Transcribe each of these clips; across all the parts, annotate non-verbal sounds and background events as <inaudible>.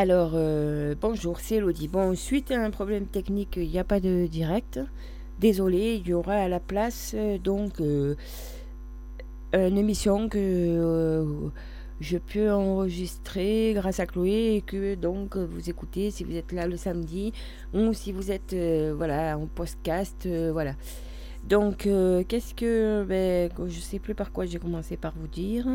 Alors, euh, bonjour, c'est Elodie. Bon, suite à un problème technique, il n'y a pas de direct. Désolé, il y aura à la place euh, donc euh, une émission que je peux enregistrer grâce à Chloé et que donc vous écoutez si vous êtes là le samedi ou si vous êtes voilà en podcast voilà. Donc qu'est-ce que ben, je sais plus par quoi j'ai commencé par vous dire.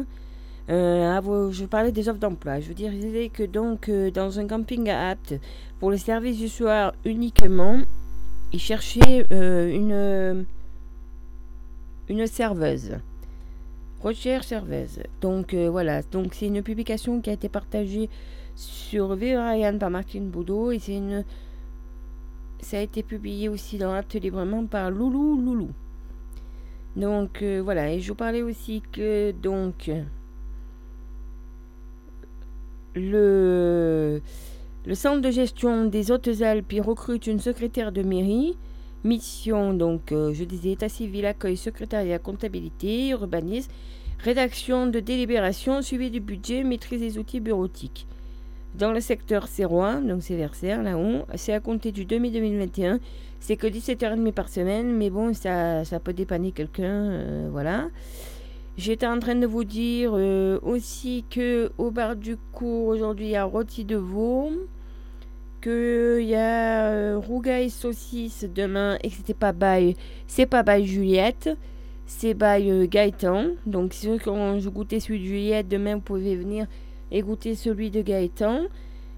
Euh, je parlais des offres d'emploi. Je veux dire que donc euh, dans un camping à apte pour le service du soir uniquement, ils cherchaient euh, une une serveuse. Recherche serveuse. Donc voilà, donc c'est une publication qui a été partagée sur Ryan par Martine Boudot et c'est une ça a été publié aussi dans Apte librement par Loulou Loulou. Donc voilà, et je vous parlais aussi que donc le, centre de gestion des Hautes-Alpes recrute une secrétaire de mairie. Mission, donc, euh, je disais, état civil, accueil, secrétariat, comptabilité, urbanisme, rédaction de délibération, suivi du budget, maîtrise des outils bureautiques. Dans le secteur 01, donc c'est Versailles, là-haut, c'est à compter du 2021. C'est que 17h30 par semaine, mais bon, ça, ça peut dépanner quelqu'un, euh, voilà. J'étais en train de vous dire euh, aussi que au bar du cours aujourd'hui il y a rôti de veau, qu'il y a euh, saucisse demain et que c'était pas bail, c'est pas bail Juliette, c'est bail euh, Gaëtan. Donc si quand je goûtais celui de Juliette, demain vous pouvez venir et goûter celui de Gaëtan.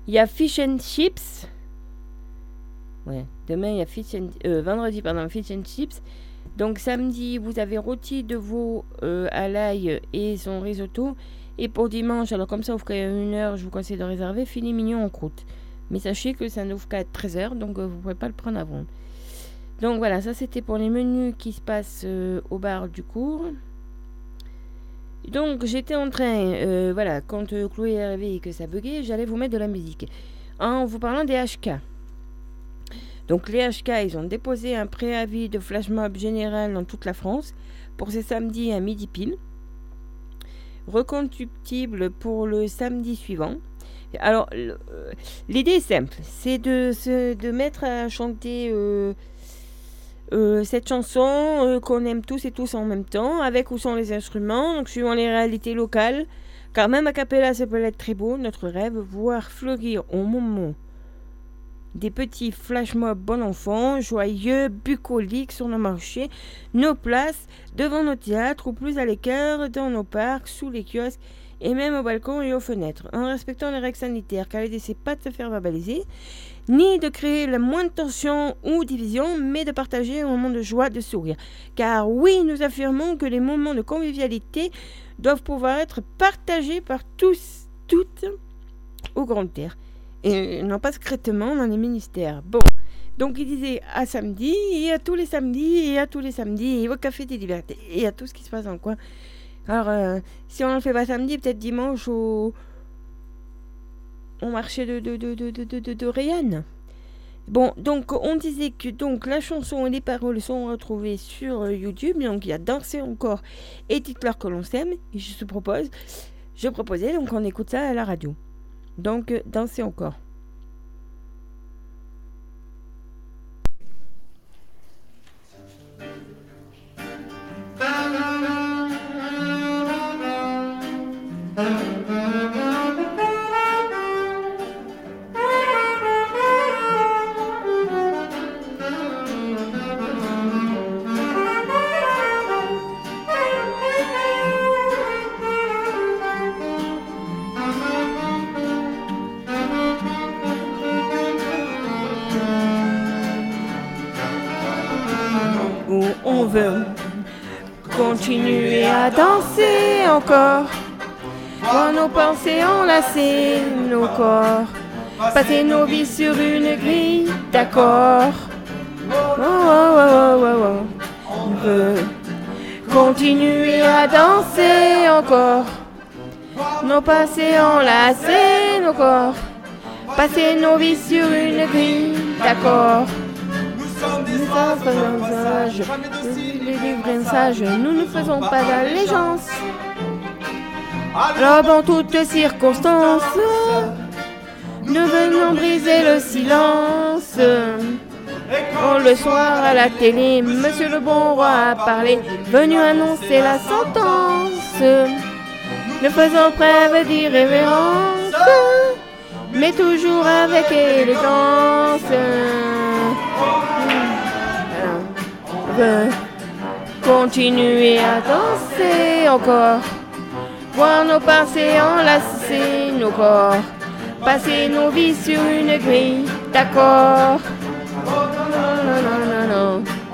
Il y a fish and chips. Ouais, demain il y a fish and, vendredi pardon fish and chips. Donc samedi, vous avez rôti de veau euh, à l'ail et son risotto. Et pour dimanche, alors comme ça vous ferez une heure, je vous conseille de réserver filet mignon en croûte. Mais sachez que ça n'ouvre qu'à 13h, donc euh, vous ne pouvez pas le prendre avant. Donc voilà, ça c'était pour les menus qui se passent euh, au bar du cours. Donc j'étais en train, voilà, quand Chloé est arrivée et que ça buguait, j'allais vous mettre de la musique. En vous parlant des HK. Donc les HK, ils ont déposé un préavis de flash mob général dans toute la France pour ce samedi à midi pile. Reconductible pour le samedi suivant. Alors, euh, l'idée est simple, c'est de, de mettre à chanter euh, euh, cette chanson qu'on aime tous et tous en même temps, avec ou sans les instruments, donc suivant les réalités locales. Car même à Capella, ça peut être très beau, notre rêve, voir fleurir au moment des petits flash mobs bon enfant, joyeux, bucoliques sur nos marchés, nos places, devant nos théâtres ou plus à l'écart, dans nos parcs, sous les kiosques et même au balcon et aux fenêtres, en respectant les règles sanitaires, car l'idée c'est pas de se faire verbaliser, ni de créer la moindre tension ou division, mais de partager un moment de joie, de sourire. Car oui, nous affirmons que les moments de convivialité doivent pouvoir être partagés par tous, toutes, au grand air et non pas secrètement dans les ministères. Bon, donc il disait à samedi, et à tous les samedis, et à tous les samedis, et au Café des Libertés, et à tout ce qui se passe dans le coin. Alors, euh, si on ne le fait pas samedi, peut-être dimanche au, au marché de, de, de, de, de, de, de Bon, donc on disait que donc la chanson et les paroles sont retrouvées sur euh, YouTube, donc il y a Danser encore et Dites-leur que l'on s'aime, je te propose, je proposais donc on écoute ça à la radio. Donc, euh, dansez encore. Continuer à danser encore. Voir nos pensées enlacer nos corps. Passer nos vies sur une grille d'accord. Oh, oh, oh, On veut continuer à danser encore. Nos passés enlacer nos corps. Passer nos vies sur une grille d'accord. Nous nous ne faisons pas d'allégeance. Alors, dans toutes circonstances, ne briser le silence. Quand le soir à la télé, Monsieur le bon roi a parlé, venu annoncer la sentence. Ne faisant preuve d'irrévérence, mais toujours avec élégance. Continuer à danser encore, voir nos pensées enlacer nos corps, passer nos vies sur une grille, d'accord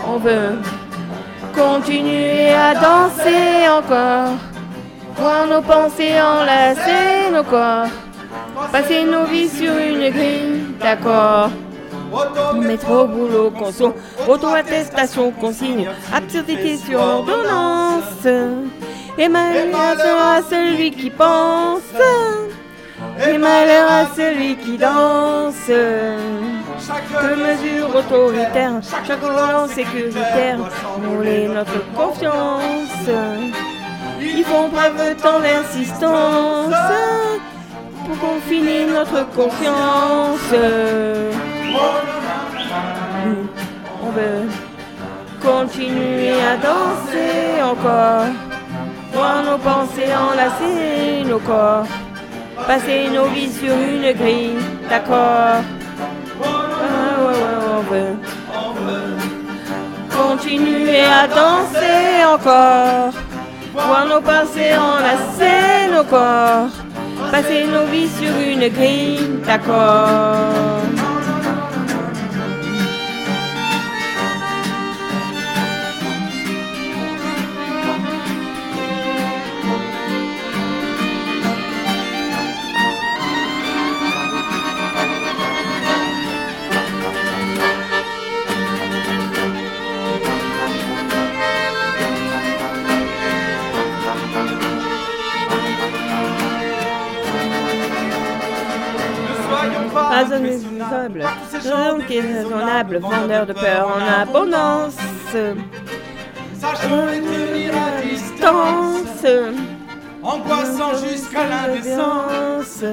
on veut continuer à danser encore. Voir nos pensées enlacer nos corps. Passer nos vies sur une grille, d'accord. Métro, boulot, conso, auto-attestation, consigne, absurdité sur ordonnance. Et malheur à celui qui pense, et malheur à celui qui danse. Chaque mesure autoritaire, chaque volant sécuritaire, est notre confiance. Ils font preuve tant d'insistance pour confiner notre confiance. On veut continuer à danser encore, voir nos pensées enlacer nos corps, passer nos vies sur une grille, d'accord. Continuer à danser encore, voir nos pensées enlacer nos corps, passer nos vies sur une grille d'accord. Raisonnable, raison qui est raisonnable, vendeur de peur en abondance. Tenir à distance, angoissant jusqu'à l'indécence.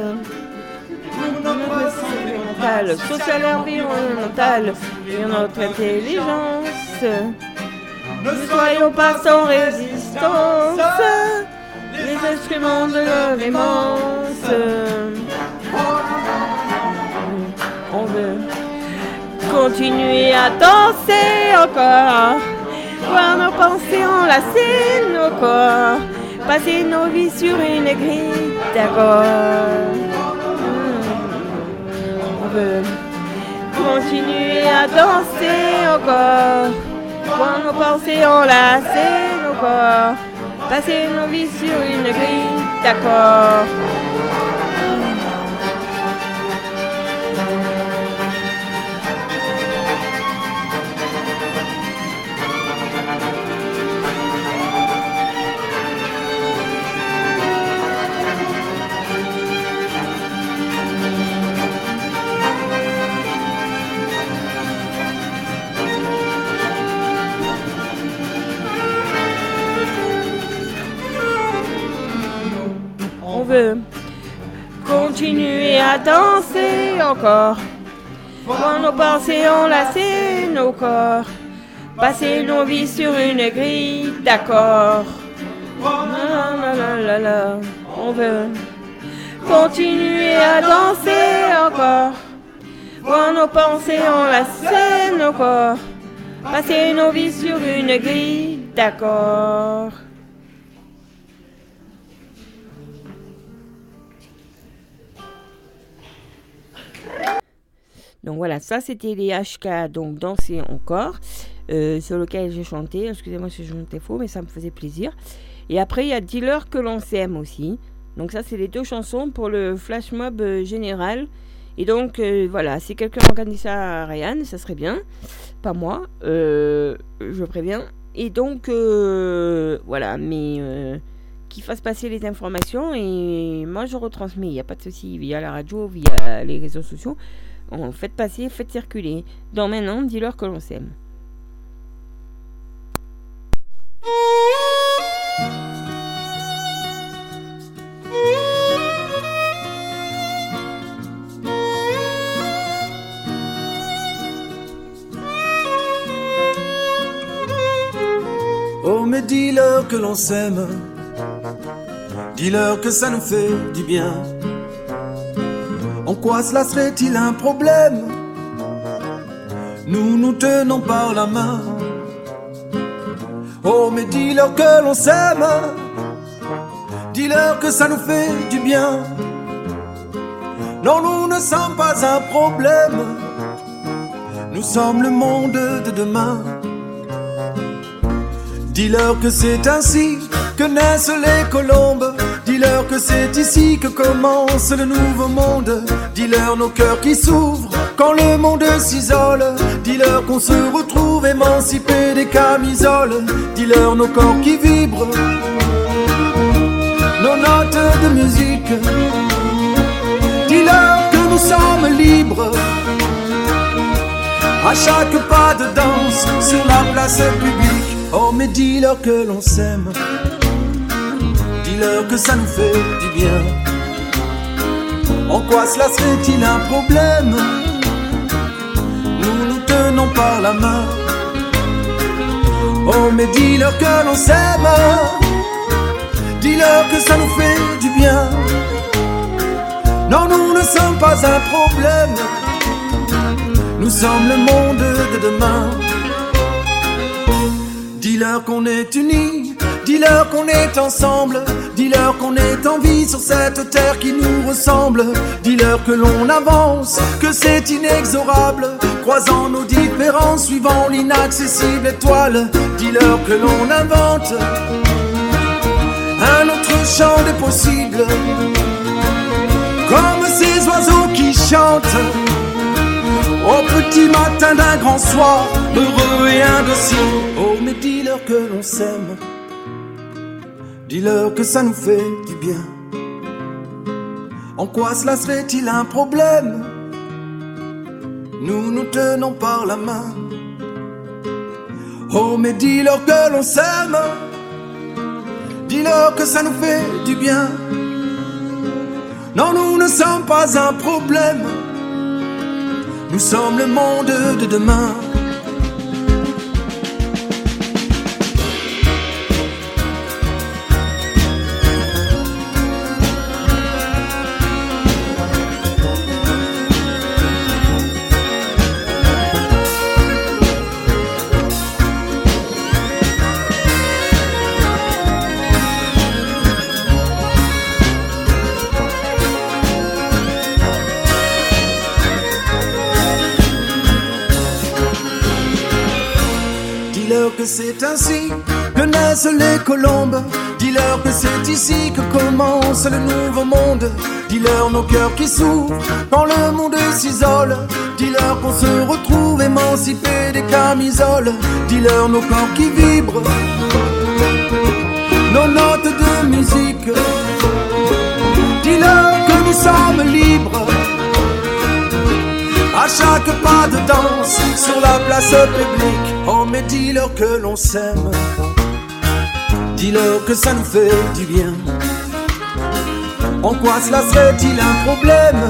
Pour notre santé mentale, sociale environnementale, et notre intelligence. Ne soyons pas sans résistance, les instruments de l'avance continuer à danser encore, voir nos pensées enlacer nos corps, passer nos vies sur une grille d'accord. On veut continuer à danser encore, voir nos pensées enlacer nos corps, passer nos vies sur une grille d'accord. Danser encore. Quand nos pensées enlacer nos corps, passer nos vies sur une grille d'accord. On veut continuer à danser encore. Quand nos pensées enlacer nos corps, passer nos vies sur une grille d'accord. Donc voilà, ça c'était les HK, donc danser encore, euh, sur lequel j'ai chanté. Excusez-moi si je chantais faux, mais ça me faisait plaisir. Et après, il y a Dealer que l'on s'aime aussi. Donc ça, c'est les deux chansons pour le flash mob euh, général. Et donc euh, voilà, si quelqu'un organise ça à Ryan, ça serait bien. Pas moi, je préviens. Et donc voilà, mais qu'il fasse passer les informations et moi je retransmets. Il n'y a pas de souci via la radio, via les réseaux sociaux. En faites passer, faites circuler. Dans maintenant, dis-leur que l'on s'aime. Oh, mais dis-leur que l'on s'aime. Dis-leur que ça nous fait du bien. En quoi cela serait-il un problème? Nous nous tenons par la main. Oh, mais dis-leur que l'on s'aime. Dis-leur que ça nous fait du bien. Non, nous ne sommes pas un problème. Nous sommes le monde de demain. Dis-leur que c'est ainsi que naissent les colombes. Dis-leur que c'est ici que commence le nouveau monde. Dis-leur nos cœurs qui s'ouvrent quand le monde s'isole. Dis-leur qu'on se retrouve émancipé des camisoles. Dis-leur nos corps qui vibrent, nos notes de musique. Dis-leur que nous sommes libres. À chaque pas de danse sur la place publique. Oh, mais dis-leur que l'on s'aime. Dis-leur que ça nous fait du bien. En quoi cela serait-il un problème? Nous nous tenons par la main. Oh, mais dis-leur que l'on s'aime. Dis-leur que ça nous fait du bien. Non, nous ne sommes pas un problème. Nous sommes le monde de demain. Dis-leur qu'on est unis, dis-leur qu'on est ensemble, dis-leur qu'on est en vie sur cette terre qui nous ressemble, dis-leur que l'on avance, que c'est inexorable, croisant nos différences, suivant l'inaccessible étoile, dis-leur que l'on invente un autre champ des possibles, comme ces oiseaux qui chantent au petit matin d'un grand soir, heureux et indocile. Oh, mais dis-leur que l'on s'aime. Dis-leur que ça nous fait du bien. En quoi cela serait-il un problème? Nous nous tenons par la main. Oh, mais dis-leur que l'on s'aime. Dis-leur que ça nous fait du bien. Non, nous ne sommes pas un problème. Nous sommes le monde de demain. Que c'est ainsi que naissent les colombes. Dis-leur que c'est ici que commence le nouveau monde. Dis-leur nos cœurs qui s'ouvrent quand le monde s'isole. Dis-leur qu'on se retrouve émancipé des camisoles. Dis-leur nos corps qui vibrent, nos notes de musique. Dis-leur que nous sommes libres. Chaque pas de danse sur la place publique, oh mais dis-leur que l'on s'aime. Dis-leur que ça nous fait du bien. En quoi cela serait-il un problème?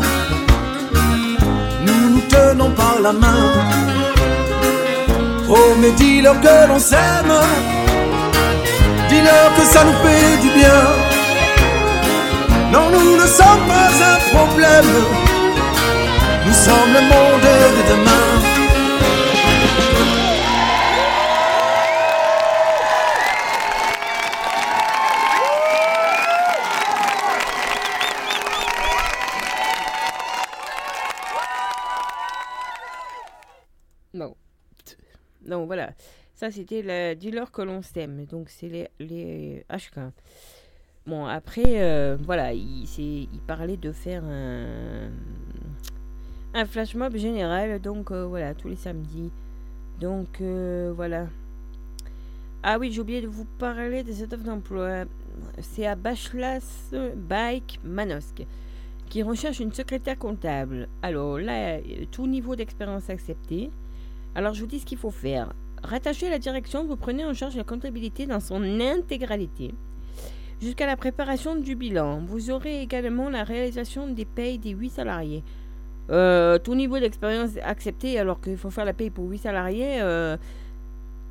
Nous nous tenons par la main. Oh mais dis-leur que l'on s'aime. Dis-leur que ça nous fait du bien. Non, nous ne sommes pas un problème. Nous sommes le monde de demain. Non. Donc voilà. Ça, c'était le dis-leur que l'on s'aime. Donc, c'est les, les HK. Bon, après, euh, voilà, il, il parlait de faire un, un flash mob général. Donc, euh, voilà, tous les samedis. Donc, euh, voilà. Ah oui, j'ai oublié de vous parler de cette offre d'emploi. C'est à Bachelas Bike Manosque qui recherche une secrétaire comptable. Alors là, euh, tout niveau d'expérience accepté. Alors je vous dis ce qu'il faut faire. Rattaché à la direction, vous prenez en charge la comptabilité dans son intégralité. Jusqu'à la préparation du bilan. Vous aurez également la réalisation des payes des 8 salariés. Euh, tout niveau d'expérience accepté alors qu'il faut faire la paye pour 8 salariés. euh,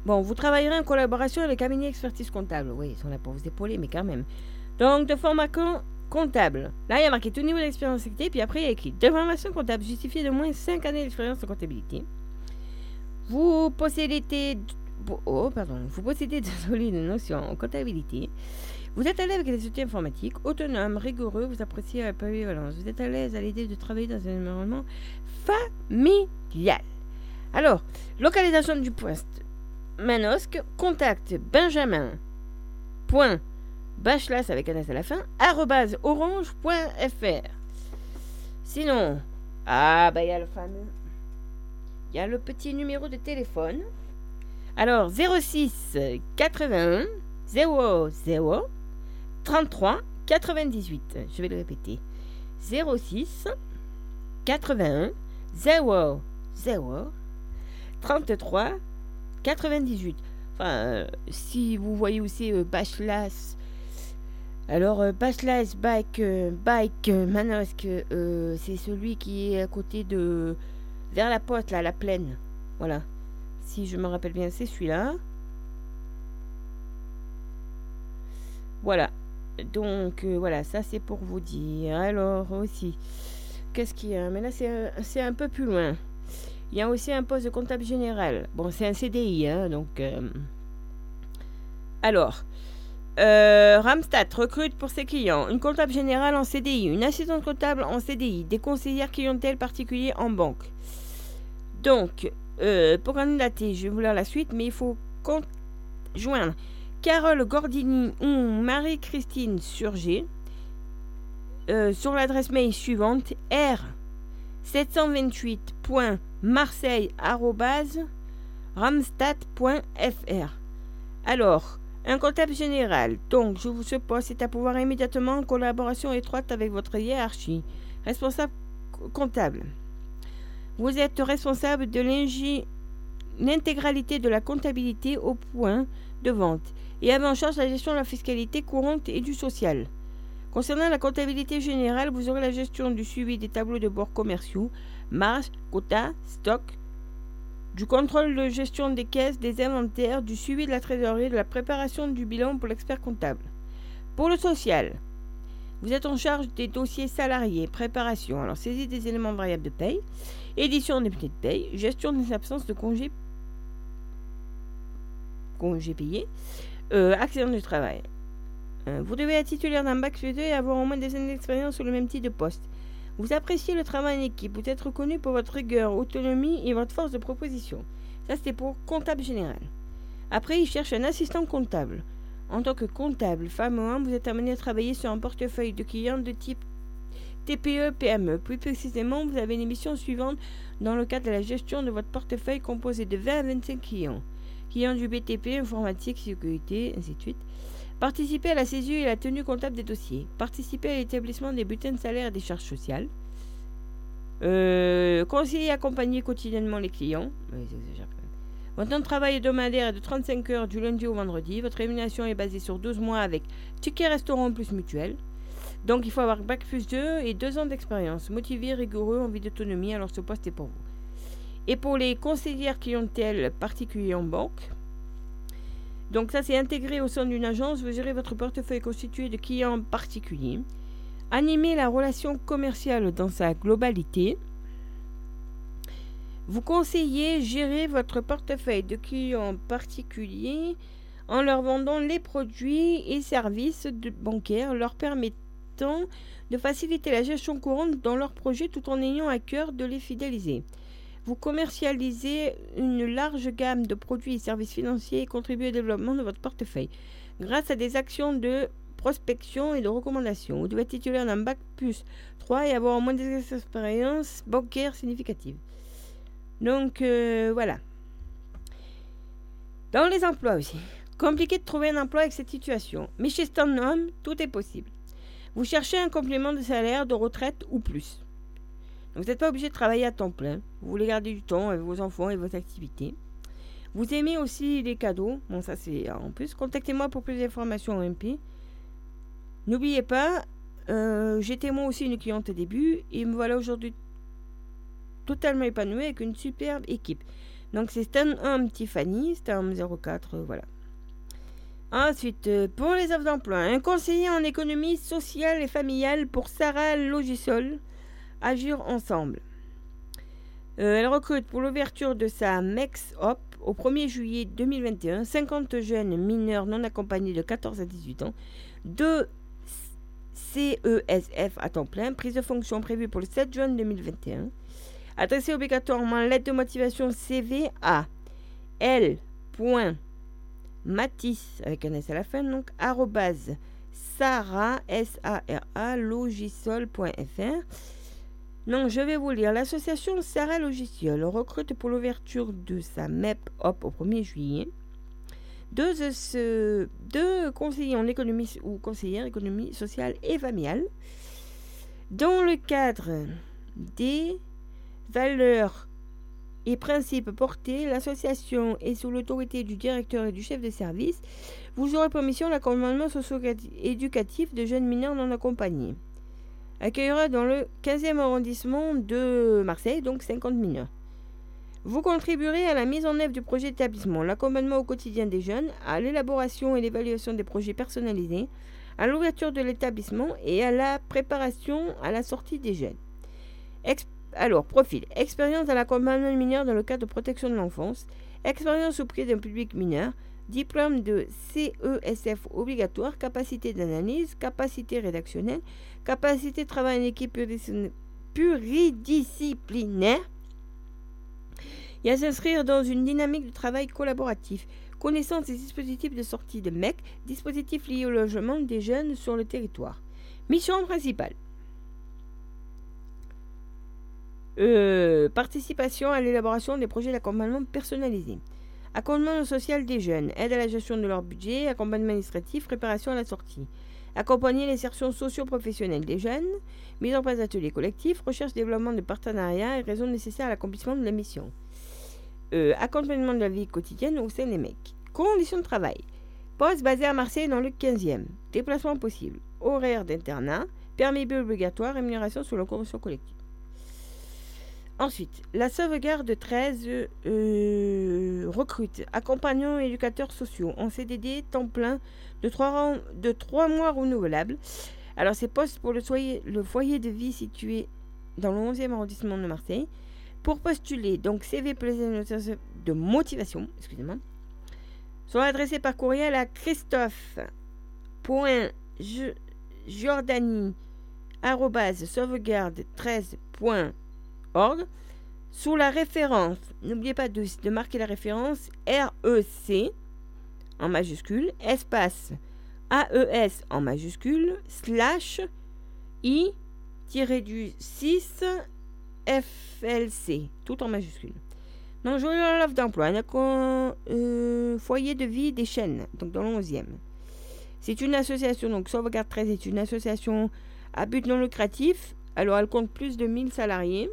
Bon, vous travaillerez en collaboration avec un cabinet expertise comptable. Oui, ils sont là pour vous épauler, mais quand même. Donc, de formation comptable. Là, il y a marqué tout niveau d'expérience activité, puis après, il y a écrit de formation comptable justifiée de moins 5 années d'expérience en comptabilité. Vous possédez, oh, pardon, vous possédez <laughs> de solides notions en comptabilité. Vous êtes à l'aise avec les outils informatiques, autonome, rigoureux, vous appréciez la polyvalence. Vous êtes à l'aise à l'idée de travailler dans un environnement familial. Alors, localisation du poste. Manosque, contact Benjamin. Point. Avec un S à la fin, arrobase orange.fr. Sinon, ah bah il y a le fameux. Il y a le petit numéro de téléphone. Alors 06 81 00 33 98. Je vais le répéter. 06 81 00 33 98. Enfin, euh, si vous voyez aussi euh, Bachelas alors, euh, Bike, euh, Bike Manosque, c'est celui qui est à côté de. vers la poste, là, la plaine. Voilà. Si je me rappelle bien, c'est celui-là. Voilà. Donc, voilà, ça c'est pour vous dire. Alors, aussi, qu'est-ce qu'il y a? Mais là, c'est un peu plus loin. Il y a aussi un poste de comptable général. Bon, c'est un CDI, hein, donc. Alors. Euh, recrute pour ses clients une comptable générale en CDI, une assistante comptable en CDI, des conseillères clientèle particuliers en banque. Donc, euh, pour candidater, je vais vous lire la suite, mais il faut joindre Carole Gordini ou Marie-Christine Surgé euh, sur l'adresse mail suivante r 728.marseille.ramstat.fr. Alors, un comptable général, donc, je vous suppose, c'est à pouvoir immédiatement en collaboration étroite avec votre hiérarchie. Responsable comptable. Vous êtes responsable de l'intégralité de la comptabilité au point de vente et avez en charge la gestion de la fiscalité courante et du social. Concernant la comptabilité générale, vous aurez la gestion du suivi des tableaux de bord commerciaux, marge, quota, stock, du contrôle de gestion des caisses, des inventaires, du suivi de la trésorerie, de la préparation du bilan pour l'expert comptable. Pour le social, vous êtes en charge des dossiers salariés, préparation, alors saisie des éléments variables de paye, édition des petites de paye, gestion des absences de congés, congés payés, euh, accident du travail. Euh, vous devez être titulaire d'un bac 2 et avoir au moins des années d'expérience sur le même type de poste. Vous appréciez le travail en équipe. Vous êtes reconnu pour votre rigueur, autonomie et votre force de proposition. Ça, c'était pour comptable général. Après, il cherche un assistant comptable. En tant que comptable, femme ou homme, vous êtes amené à travailler sur un portefeuille de clients de type TPE-PME. Plus précisément, vous avez les missions suivantes dans le cadre de la gestion de votre portefeuille composé de 20 à 25 clients. Clients du BTP, informatique, sécurité, ainsi de suite. Participer à la saisie et la tenue comptable des dossiers. Participer à l'établissement des bulletins de salaire et des charges sociales. Euh, conseiller et accompagner quotidiennement les clients. Votre temps de travail hebdomadaire est de 35 heures du lundi au vendredi. Votre rémunération est basée sur 12 mois avec ticket restaurant plus mutuel. Donc il faut avoir Bac plus 2 et 2 ans d'expérience. Motivé, rigoureux, envie d'autonomie, alors ce poste est pour vous. Et pour les conseillères clientèle particuliers en banque, donc ça, c'est intégré au sein d'une agence. Vous gérez votre portefeuille constitué de clients particuliers. Animez la relation commerciale dans sa globalité. Vous conseillez gérer votre portefeuille de clients particuliers en leur vendant les produits et services bancaires leur permettant de faciliter la gestion courante dans leurs projets tout en ayant à cœur de les fidéliser. Vous commercialisez une large gamme de produits et services financiers et contribuez au développement de votre portefeuille grâce à des actions de prospection et de recommandation. Vous devez être titulaire d'un bac plus 3 et avoir au moins des expériences bancaires significatives. Donc euh, voilà. Dans les emplois aussi. Compliqué de trouver un emploi avec cette situation. Mais chez Stanham, tout est possible. Vous cherchez un complément de salaire, de retraite ou plus. Vous n'êtes pas obligé de travailler à temps plein. Vous voulez garder du temps avec vos enfants et vos activités. Vous aimez aussi les cadeaux. Bon, ça c'est en plus. Contactez-moi pour plus d'informations en MP. N'oubliez pas, euh, j'étais moi aussi une cliente au début et me voilà aujourd'hui totalement épanouie avec une superbe équipe. Donc c'est Stan Home Tiffany, Stan 04, voilà. Ensuite, euh, pour les offres d'emploi, un conseiller en économie sociale et familiale pour Sarah Logisol. Agir ensemble. Euh, elle recrute pour l'ouverture de sa MEX Hop au 1er juillet 2021 50 jeunes mineurs non accompagnés de 14 à 18 ans, de CESF à temps plein, prise de fonction prévue pour le 7 juin 2021. Adressez obligatoirement lettre de motivation CV à L matisse avec un S à la fin, donc arrobase sara, s a r a logisol.fr. Donc je vais vous lire. L'association Sarah Logiciel recrute pour l'ouverture de sa MEP Hop au 1er juillet deux, ce, deux conseillers en économie ou conseillères économie sociale et familiale dans le cadre des valeurs et principes portés, l'association est sous l'autorité du directeur et du chef de service. Vous aurez permission l'accompagnement socio-éducatif de jeunes mineurs non accompagnés. Accueillera dans le 15e arrondissement de Marseille, donc 50 mineurs. Vous contribuerez à la mise en œuvre du projet d'établissement, l'accompagnement au quotidien des jeunes, à l'élaboration et l'évaluation des projets personnalisés, à l'ouverture de l'établissement et à la préparation à la sortie des jeunes. Alors, profil. Expérience dans l'accompagnement mineur dans le cadre de protection de l'enfance. Expérience auprès d'un public mineur. Diplôme de CESF obligatoire. Capacité d'analyse. Capacité rédactionnelle. Capacité de travail en équipe pluridisciplinaire. Et à s'inscrire dans une dynamique de travail collaboratif. Connaissance des dispositifs de sortie de MEC. Dispositifs liés au logement des jeunes sur le territoire. Mission principale. Euh, participation à l'élaboration des projets d'accompagnement personnalisés. Accompagnement social des jeunes, aide à la gestion de leur budget, accompagnement administratif, préparation à la sortie. Accompagner l'insertion socio-professionnelle des jeunes, mise en place d'ateliers collectifs, recherche développement de partenariats et raisons nécessaires à l'accomplissement de la mission. Euh, accompagnement de la vie quotidienne au sein des mecs. Conditions de travail. Poste basé à Marseille dans le 15e. Déplacement possible. Horaire d'internat. Permis obligatoire. Rémunération sous la convention collective. Ensuite, la sauvegarde 13 euh, recrute accompagnants éducateurs sociaux en CDD temps plein de 3, de 3 mois renouvelables. Alors, c'est poste pour le, foyer de vie situé dans le 11e arrondissement de Marseille. Pour postuler, donc CV de motivation, excusez-moi, sont adressés par courriel à christophe.jordanie.sauvegarde13.com sous la référence, n'oubliez pas de, marquer la référence REC en majuscule, espace AES en majuscule, slash I-du-6 FLC, tout en majuscule. Donc, je l'offre d'emploi, un euh, foyer de vie des chaînes, donc dans le 11e. C'est une association, donc Sauvegarde 13 est une association à but non lucratif. Alors, elle compte plus de 1000 salariés.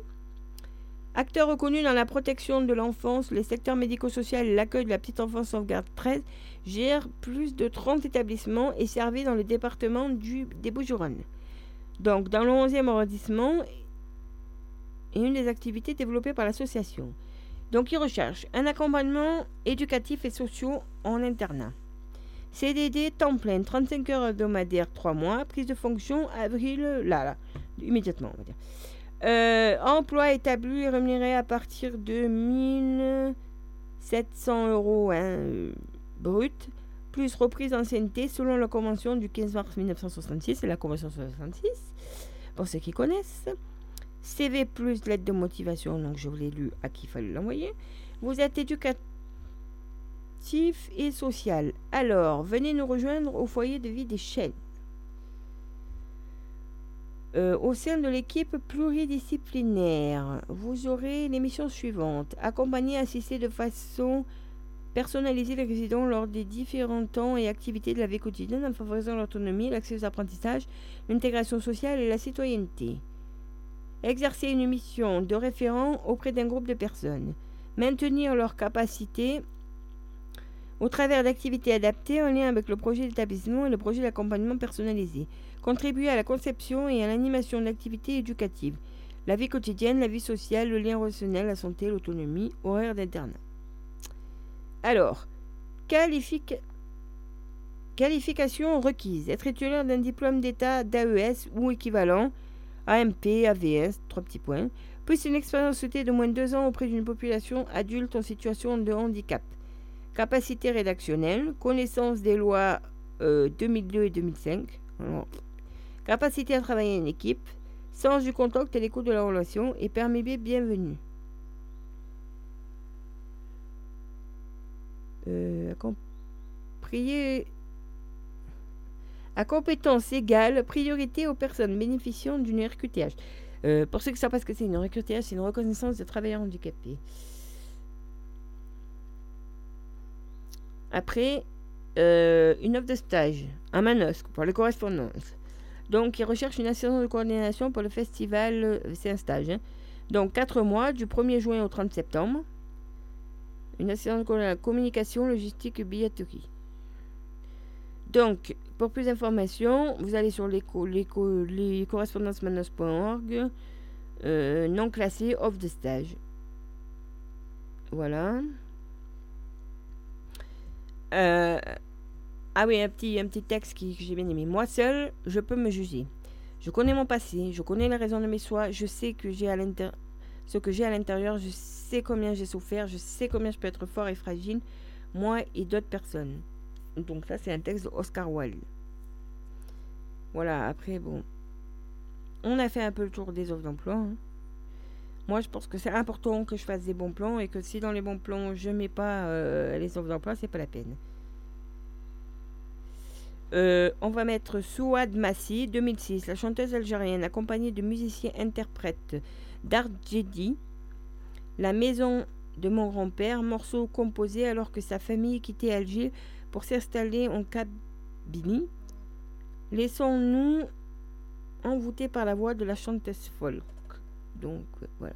Acteur reconnu dans la protection de l'enfance, les secteurs médico-social et l'accueil de la petite enfance sauvegarde 13 gère plus de 30 établissements et servi dans le département du, des Bouches-du-Rhône. Donc, dans le 11e arrondissement, et une des activités développées par l'association. Donc, il recherche un accompagnement éducatif et social en internat. CDD temps plein, 35 heures hebdomadaires, 3 mois, prise de fonction avril, là, là, immédiatement, on va dire. Euh, emploi établi et rémunéré à partir de 1700 euros hein, euh, brut, plus reprise d'ancienneté selon la convention du 15 mars 1966, c'est la convention 66, pour ceux qui connaissent. CV plus lettre de motivation, donc je vous l'ai lu à qui fallait l'envoyer. Vous êtes éducatif et social. Alors, venez nous rejoindre au foyer de vie des chaînes. Euh, au sein de l'équipe pluridisciplinaire, vous aurez les missions suivantes. Accompagner et assister de façon personnalisée les résidents lors des différents temps et activités de la vie quotidienne en favorisant l'autonomie, l'accès aux apprentissages, l'intégration sociale et la citoyenneté. Exercer une mission de référent auprès d'un groupe de personnes. Maintenir leurs capacités au travers d'activités adaptées en lien avec le projet d'établissement et le projet d'accompagnement personnalisé contribuer à la conception et à l'animation d'activités éducatives, la vie quotidienne, la vie sociale, le lien relationnel, la santé, l'autonomie, horaire d'internat. Alors, qualification requise. Être titulaire d'un diplôme d'état d'AES ou équivalent, AMP, AVS, trois petits points, plus une expérience souhaitée de moins de deux ans auprès d'une population adulte en situation de handicap. Capacité rédactionnelle, connaissance des lois 2002 euh, et 2005. Capacité à travailler en équipe, sens du contact et l'écoute de la relation et permis bienvenue. Euh, à compétence égale, priorité aux personnes bénéficiant d'une RQTH. Euh, pour ceux qui savent pas ce que c'est une RQTH, c'est une reconnaissance de travailleurs handicapés. Après, euh, une offre de stage à Manosque pour les correspondances. Donc, ils recherchent une assistance de coordination pour le festival. Euh, c'est un stage. Hein. Donc, 4 mois, du 1er juin au 30 septembre. Une assistance de communication, logistique, billetterie. Donc, pour plus d'informations, vous allez sur les, les, correspondances-manos.org, euh, non classé, offre de stage. Voilà. Euh, ah oui, un petit, un texte qui, que j'ai bien aimé. Moi seul, je peux me juger. Je connais mon passé, je connais les raisons de mes choix, je sais que j'ai à ce que j'ai à l'intérieur, je sais combien j'ai souffert, je sais combien je peux être fort et fragile, moi et d'autres personnes. Donc ça, c'est un texte d'Oscar Wilde. Voilà, après, bon. On a fait un peu le tour des offres d'emploi. Hein. Moi, je pense que c'est important que je fasse des bons plans et que si dans les bons plans, je mets pas euh, les offres d'emploi, c'est pas la peine. Euh, on va mettre Souad Massi, 2006, la chanteuse algérienne accompagnée de musiciens interprètes d'Arjedi, La maison de mon grand-père, morceau composé alors que sa famille quittait Alger pour s'installer en Kabylie. Laissons-nous envoûter par la voix de la chanteuse folk. Donc voilà.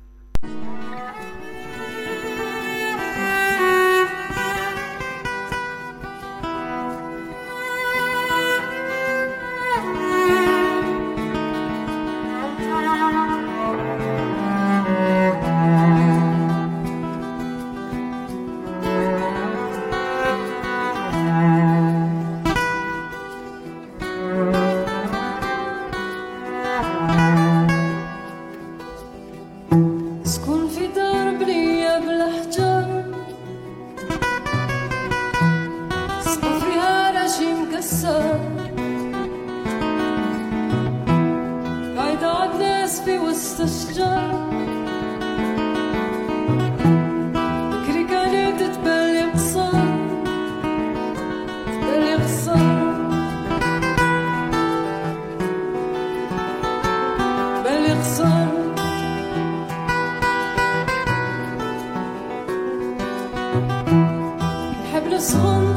الحبل صغنن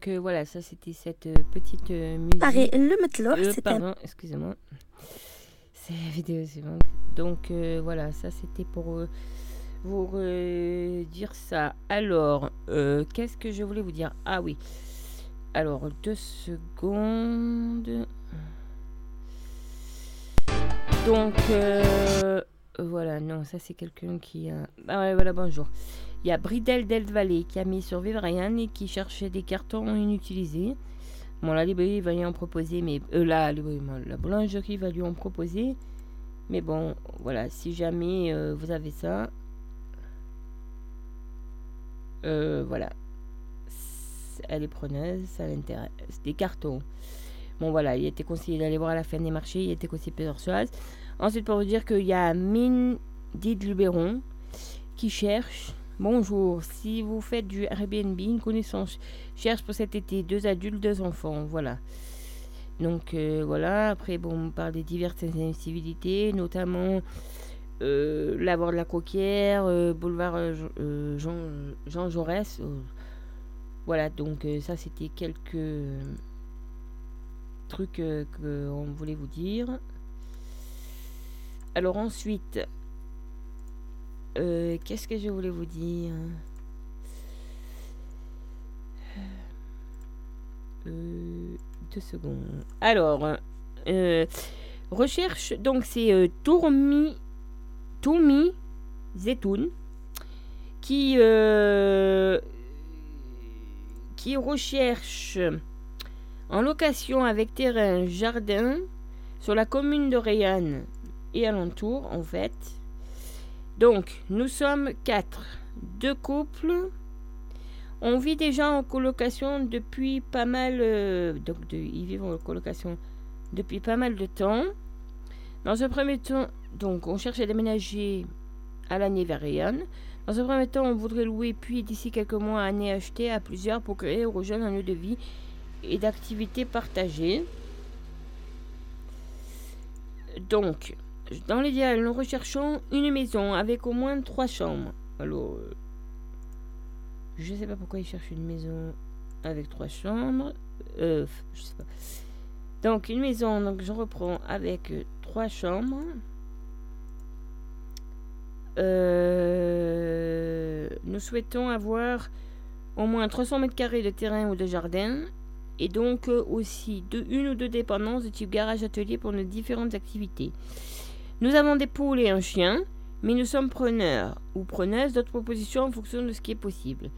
Donc euh, voilà, ça c'était cette euh, petite euh, musique. Pareil, le matelot, Euh, c'était pardon, excusez-moi. C'est la vidéo suivante. Donc euh, voilà, ça c'était pour vous dire ça. Alors, qu'est-ce que je voulais vous dire? Ah oui. Alors, deux secondes. Donc, voilà, non, ça c'est quelqu'un qui a... Ah ouais, voilà, bonjour. Il y a Bridel Del Valle qui a mis sur Vivarian et qui cherchait des cartons inutilisés. Bon, la librairie va lui en proposer, mais... Euh, la, boulangerie va lui en proposer. Mais bon, voilà, si jamais euh, vous avez ça... euh, voilà. Elle est preneuse, ça l'intéresse. Des cartons. Bon, voilà, il était conseillé d'aller voir à la fin des marchés, il était conseillé plusieurs choses. Ensuite, pour vous dire qu'il y a Mine dit Luberon qui cherche. Bonjour, si vous faites du Airbnb, une connaissance cherche pour cet été deux adultes, deux enfants. Voilà. Donc euh, voilà, après, bon, on parle des diverses incivilités, notamment euh, l'avoir de la Coquière, euh, boulevard euh, Jean- euh, Jean, Jean Jaurès. voilà, donc ça, c'était quelques trucs qu'on voulait vous dire. Alors ensuite, euh, qu'est-ce que je voulais vous dire? Euh, Deux secondes. Alors, euh, recherche, donc c'est Tourmi, Tourmi Zetoun qui, qui recherche en location avec terrain, jardin sur la commune de Rayanne et alentour en fait. Donc, nous sommes quatre, deux couples. On vit déjà en colocation depuis pas mal. euh, donc, de- ils vivent en colocation depuis pas mal de temps. Dans un premier temps, donc, on cherche à déménager à l'année vers Rayanne. Dans un premier temps, on voudrait louer, puis d'ici quelques mois, année acheter à plusieurs pour créer aux jeunes un lieu de vie et d'activités partagées. Donc, dans l'idéal, nous recherchons une maison avec au moins trois chambres. Alors, euh, je sais pas pourquoi ils cherchent une maison avec trois chambres. Euh, je sais pas. Donc, une maison, donc je reprends avec euh, trois chambres. Euh, nous souhaitons avoir au moins 300 mètres carrés de terrain ou de jardin et donc euh, aussi une ou deux dépendances de type garage-atelier pour nos différentes activités. Nous avons des poules et un chien, mais nous sommes preneurs ou preneuses d'autres propositions en fonction de ce qui est possible.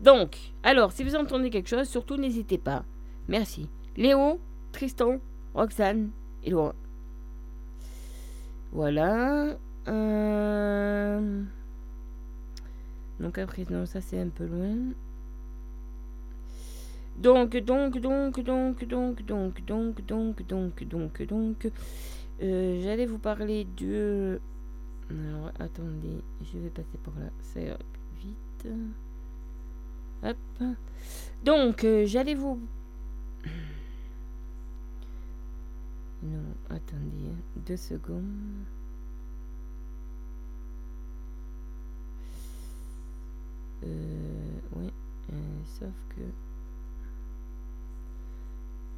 Donc, alors, si vous entendez quelque chose, surtout n'hésitez pas. Merci. Léo, Tristan, Roxane et Laurent. Voilà. Euh, Donc après, non, ça c'est un peu loin. Donc, donc, donc, donc, donc, donc, donc, donc, donc, donc, donc, euh, j'allais vous parler de... Alors, attendez, je vais passer par là, plus vite. Hop. Donc, euh, j'allais vous... Non, attendez, deux secondes. Euh, oui, euh, sauf que...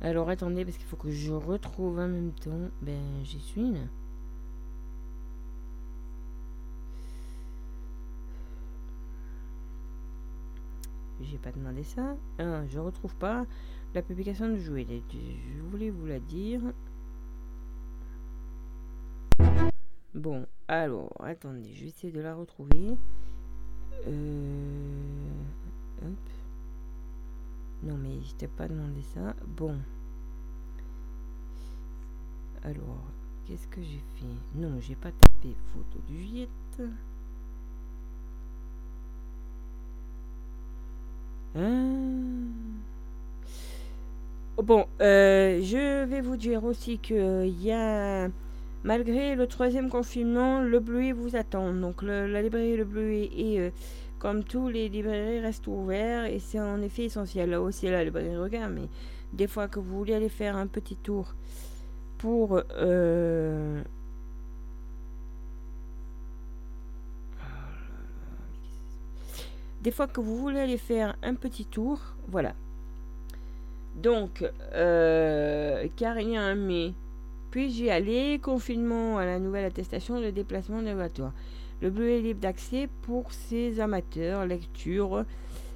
Alors attendez, parce qu'il faut que je retrouve en même temps. Ben, j'y suis là. J'ai pas demandé ça. Ah, je retrouve pas la publication de jouet. Je voulais vous la dire. Bon, alors, attendez, je vais essayer de la retrouver. Euh... Hop. Non, mais je t'ai pas demandé ça. Bon. Alors, qu'est-ce que j'ai fait? Non, j'ai pas tapé photo du Juliette. Hein? Bon, euh, je vais vous dire aussi que il y a, malgré le troisième confinement, le Bleuet vous attend. Donc la librairie Le Bleuet est, euh, comme tous les librairies, reste ouvert et c'est en effet essentiel. Là aussi, la librairie Regard, mais des fois que vous voulez aller faire un petit tour pour euh, des fois que vous voulez aller faire un petit tour, voilà. Donc, euh, car il y a un mais. Puis j'y aller, confinement à la nouvelle attestation de déplacement obligatoire. Le bleu est libre d'accès pour ses amateurs, lecture,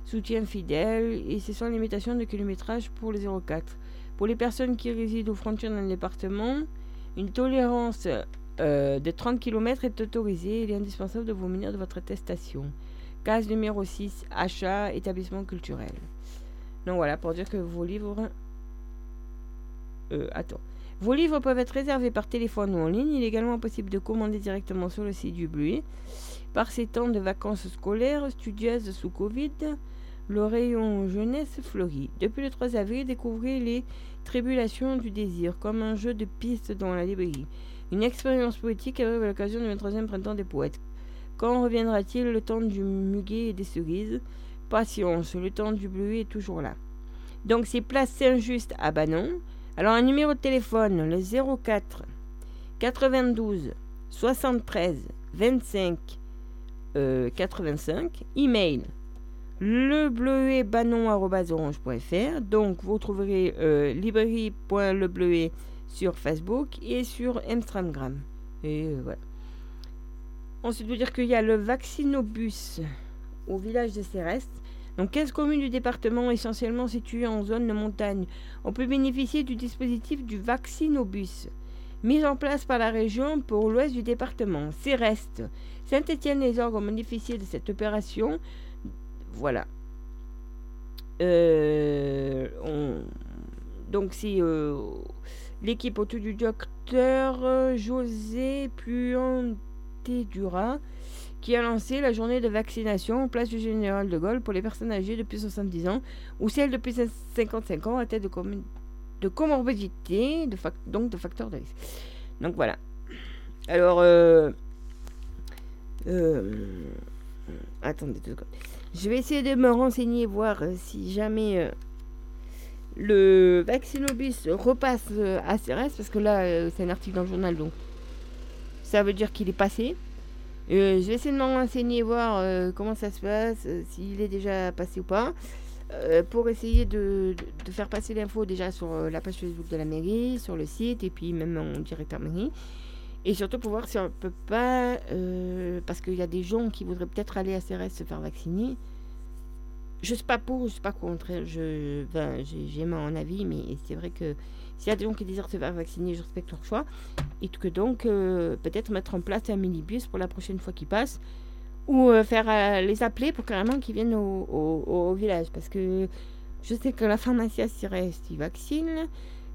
soutien fidèle et c'est sans limitation de kilométrage pour les 04. Pour les personnes qui résident aux frontières d'un département, une tolérance euh, de 30 km est autorisée. Il est indispensable de vous munir de votre attestation. Case numéro 6, achat, établissement culturel. Donc voilà, pour dire que vos livres... Euh, attends. Vos livres peuvent être réservés par téléphone ou en ligne. Il est également possible de commander directement sur le site du Bluet. Par ces temps de vacances scolaires studieuses sous Covid, le rayon jeunesse fleurit. Depuis le 3 avril, découvrez les tribulations du désir comme un jeu de pistes dans la librairie. Une expérience poétique arrive à l'occasion du 23e printemps des poètes. Quand reviendra-t-il le temps du muguet et des cerises? Patience, le temps du bleuet est toujours là. Donc c'est place Saint-Just à Banon. Alors un numéro de téléphone, le 04 92 73 25 85. Email lebleuetbanon.orange.fr. Donc vous trouverez euh, librairie.lebleuet sur Facebook et sur Instagram. Et euh. Ensuite, vous dire qu'il y a le vaccinobus au village de Céreste. Donc 15 communes du département essentiellement situées en zone de montagne. On peut bénéficier du dispositif du vaccinobus mis en place par la région pour l'ouest du département. Céreste, Saint-Étienne et les orgues ont bénéficié de cette opération. Voilà. Euh, donc c'est euh, l'équipe autour du docteur euh, José Puanté-Dura qui a lancé la journée de vaccination en place du général de Gaulle pour les personnes âgées depuis 70 ans ou celles depuis 55 ans à tête de, de comorbidité, donc de facteurs de risque. Donc voilà. Alors, attendez deux secondes. Je vais essayer de me renseigner, voir euh, si jamais le vaccinobus repasse à CRS, parce que là, c'est un article dans le journal, donc ça veut dire qu'il est passé. je vais essayer de me renseigner, voir comment ça se passe, s'il est déjà passé ou pas. Euh, pour essayer de, faire passer l'info déjà sur euh, la page Facebook de la mairie, sur le site et puis même en directeur mairie. Et surtout pour voir si on peut pas, euh, parce qu'il y a des gens qui voudraient peut-être aller à CRS se faire vacciner. Je suis pas pour, je suis pas contre. Je, ben, j'ai mon avis, mais c'est vrai que s'il y a des gens qui désirent se faire vacciner, je respecte leur choix. Et que donc, peut-être mettre en place un minibus pour la prochaine fois qu'ils passent ou euh, faire euh, les appeler pour carrément qu'ils viennent au, village. Parce que je sais que la pharmacie à Cyreste, ils vaccinent.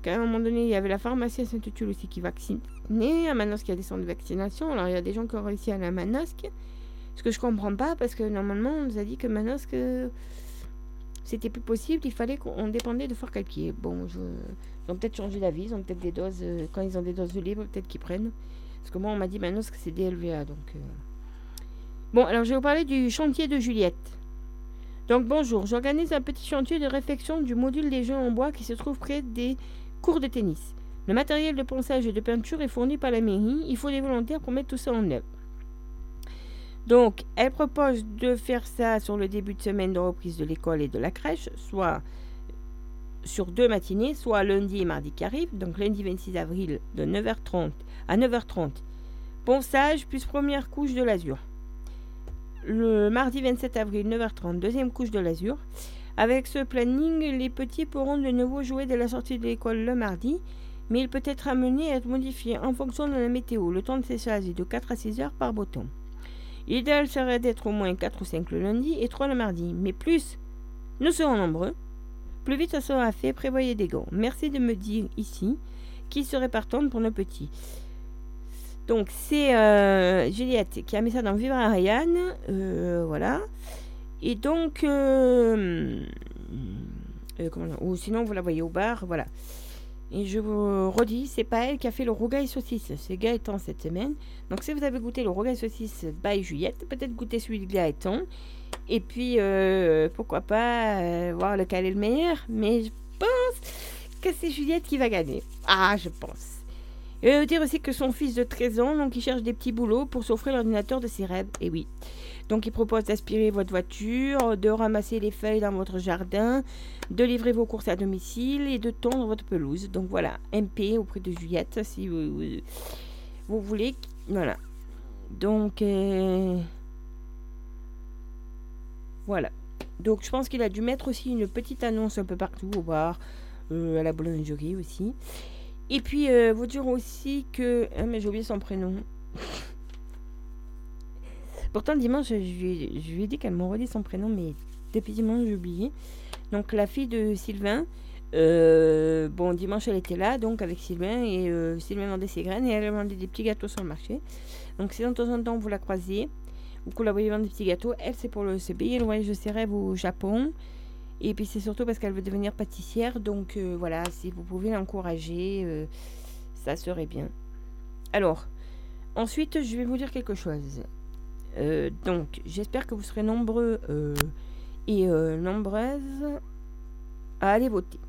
Qu'à un moment donné, il y avait la pharmacie à Saint-Tutul aussi qui vaccinait. À Manosque, il y a des centres de vaccination. Alors, il y a des gens qui ont réussi à à Manosque. Ce que je comprends pas, parce que normalement, on nous a dit que Manosque, c'était plus possible. Il fallait qu'on dépendait de Fort-Calquier. Bon, je... ils ont peut-être changé d'avis. Ils ont peut-être des doses. Euh, quand ils ont des doses de libre, peut-être qu'ils prennent. Parce que moi, on m'a dit Manosque, c'est DLVA. Donc. Bon, alors je vais vous parler du chantier de Juliette. Donc bonjour, j'organise un petit chantier de réfection du module des jeux en bois qui se trouve près des cours de tennis. Le matériel de ponçage et de peinture est fourni par la mairie. Il faut des volontaires pour mettre tout ça en œuvre. Donc, elle propose de faire ça sur le début de semaine de reprise de l'école et de la crèche, soit sur deux matinées, soit lundi et mardi qui arrivent. Donc, lundi 26 avril de 9h30 à 9h30, ponçage plus première couche de l'azur le mardi 27 avril, 9h30, deuxième couche de l'Azur. Avec ce planning, les petits pourront de nouveau jouer dès la sortie de l'école le mardi, mais il peut être amené à être modifié en fonction de la météo. Le temps de séchage est de 4 à 6 heures par bouton. L'idéal serait d'être au moins 4 ou 5 le lundi et 3 le mardi, mais plus nous serons nombreux. Plus vite ça sera fait, prévoyez des gants. Merci de me dire ici qui serait partant pour nos petits. Donc c'est euh, Juliette qui a mis ça dans Vivre à. Euh, voilà. Et donc, euh, ou sinon vous la voyez au bar, voilà. Et je vous redis, c'est pas elle qui a fait le rougail saucisse, c'est Gaëtan cette semaine. Donc si vous avez goûté le rougail saucisse by Juliette, peut-être goûter celui de Gaëtan. Et puis, pourquoi pas voir lequel est le meilleur. Mais je pense que c'est Juliette qui va gagner. Ah, je pense. Et dire aussi que son fils de 13 ans, donc il cherche des petits boulots pour s'offrir l'ordinateur de ses rêves. Et oui. Donc il propose d'aspirer votre voiture, de ramasser les feuilles dans votre jardin, de livrer vos courses à domicile et de tondre votre pelouse. Donc voilà, MP auprès de Juliette si vous, voulez. Voilà. Donc euh, voilà. Donc je pense qu'il a dû mettre aussi une petite annonce un peu partout au bar, euh, à la boulangerie aussi. Et puis euh, vous dire aussi que... Ah mais j'ai oublié son prénom. Pourtant dimanche je lui, ai dit qu'elle m'aurait dit son prénom mais depuis dimanche j'ai oublié. Donc la fille de Sylvain, euh, bon, dimanche, elle était là, donc avec Sylvain, et euh, Sylvain vendait ses graines, et elle vendait des petits gâteaux sur le marché. Donc si de temps en temps vous la croisez, vous collaborez vendre des petits gâteaux, elle, c'est pour le, payer le voyage de ses au Japon. Et puis c'est surtout parce qu'elle veut devenir pâtissière, donc euh, voilà, si vous pouvez l'encourager, ça serait bien. Alors, ensuite, je vais vous dire quelque chose. Donc, j'espère que vous serez nombreux et nombreuses à aller voter.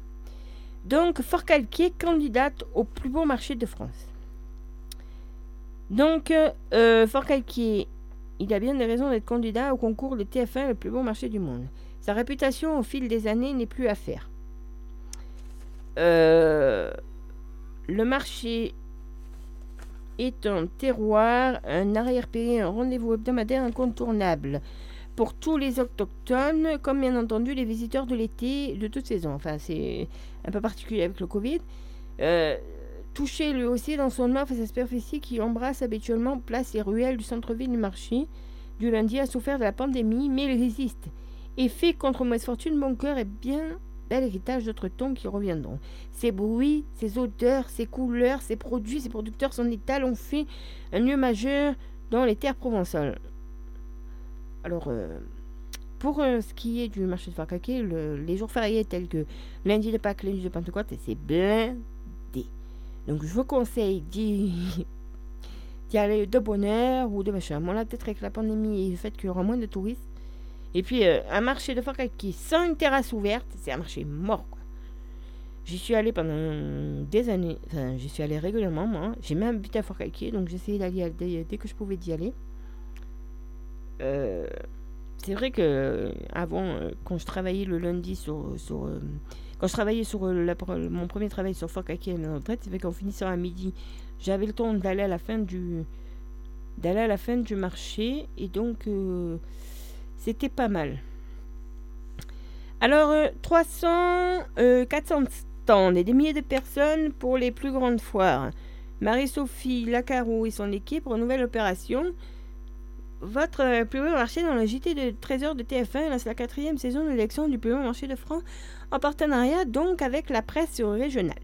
Donc, Fort Calquier, candidate au plus beau marché de France. Donc, euh, Fort Calquier, il a bien des raisons d'être candidat au concours de TF1, le plus beau marché du monde. Sa réputation au fil des années n'est plus à faire. Euh, le marché est un terroir, un arrière-pays, un rendez-vous hebdomadaire incontournable pour tous les autochtones, comme bien entendu les visiteurs de l'été de toute saison. Enfin, c'est un peu particulier avec le Covid. Euh, touché lui aussi dans son offre et sa superficie qui embrasse habituellement place et ruelles du centre-ville du marché, du lundi a souffert de la pandémie, mais il résiste. Et fait contre mauvaise fortune, mon cœur est bien bel héritage d'autres tons qui reviendront. Ses bruits, ses odeurs, ses couleurs, ses produits, ses producteurs, son étal ont fait un lieu majeur dans les terres provençales. Alors, euh, pour euh, ce qui est du marché de Farcaquet, les jours fériés tels que lundi de Pâques, lundi de Pentecôte, c'est blindé. Donc, je vous conseille d'y aller de bonne heure ou de machin. Moi, là, peut-être avec la pandémie et le fait qu'il y aura moins de touristes. Et puis, euh, un marché de Farcaquet sans une terrasse ouverte, c'est un marché mort, J'y suis allé pendant des années. Enfin, j'y suis allé régulièrement, moi. J'ai même habité à Fort Calquier, donc j'essayais d'aller dès, que je pouvais d'y aller. Euh, c'est vrai que avant, euh, quand je travaillais le lundi sur, quand je travaillais sur mon premier travail sur Fort et la retraite, c'est vrai qu'en finissant à midi, j'avais le temps d'aller à la fin du d'aller à la fin du marché et donc c'était pas mal. Alors 300, 400 stands et des milliers de personnes pour les plus grandes foires. Marie-Sophie Lacarou et son équipe renouvellent l'opération votre euh, plus beau marché dans le JT de 13h de TF1 lance la quatrième saison de l'élection du plus beau marché de France en partenariat donc avec la presse régionale.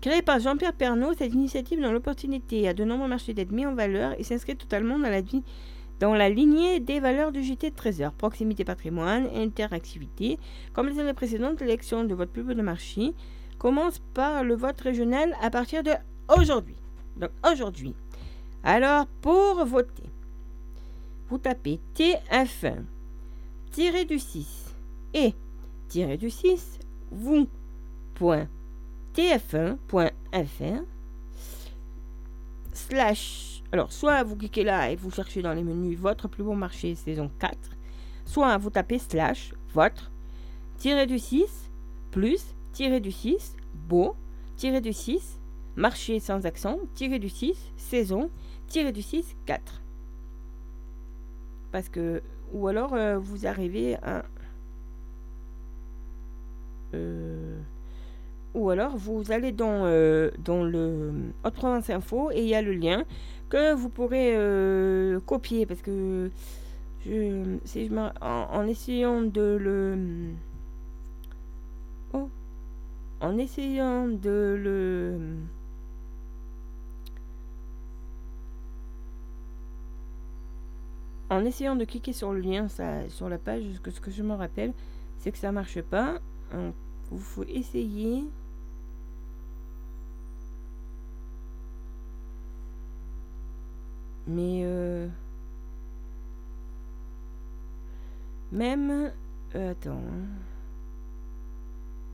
Créée par Jean-Pierre Pernaud, cette initiative donne l'opportunité à de nombreux marchés d'être mis en valeur et s'inscrit totalement dans la, dans la lignée des valeurs du JT de 13h. Proximité patrimoine, interactivité. Comme les années précédentes, l'élection de votre plus beau marché commence par le vote régional à partir de aujourd'hui. Donc aujourd'hui. Alors, pour voter, vous tapez TF1 tiré du 6 et tiré du 6 vous.tf1.fr slash alors soit vous cliquez là et vous cherchez dans les menus votre plus bon marché saison 4 soit vous tapez slash votre tiré du 6 plus tiré du 6 beau tiré du 6 marché sans accent tiré du 6 saison tiré du 6 4 parce que. Ou alors euh, vous arrivez à. Euh, ou alors vous allez dans, euh, dans le Haute Provence Info et il y a le lien que vous pourrez copier parce que je, si je en, en, essayant de le oh, en essayant de le en essayant de cliquer sur le lien ça, sur la page, ce que, ce que je me rappelle, c'est que ça marche pas. Il faut essayer. Mais euh, même euh, attends.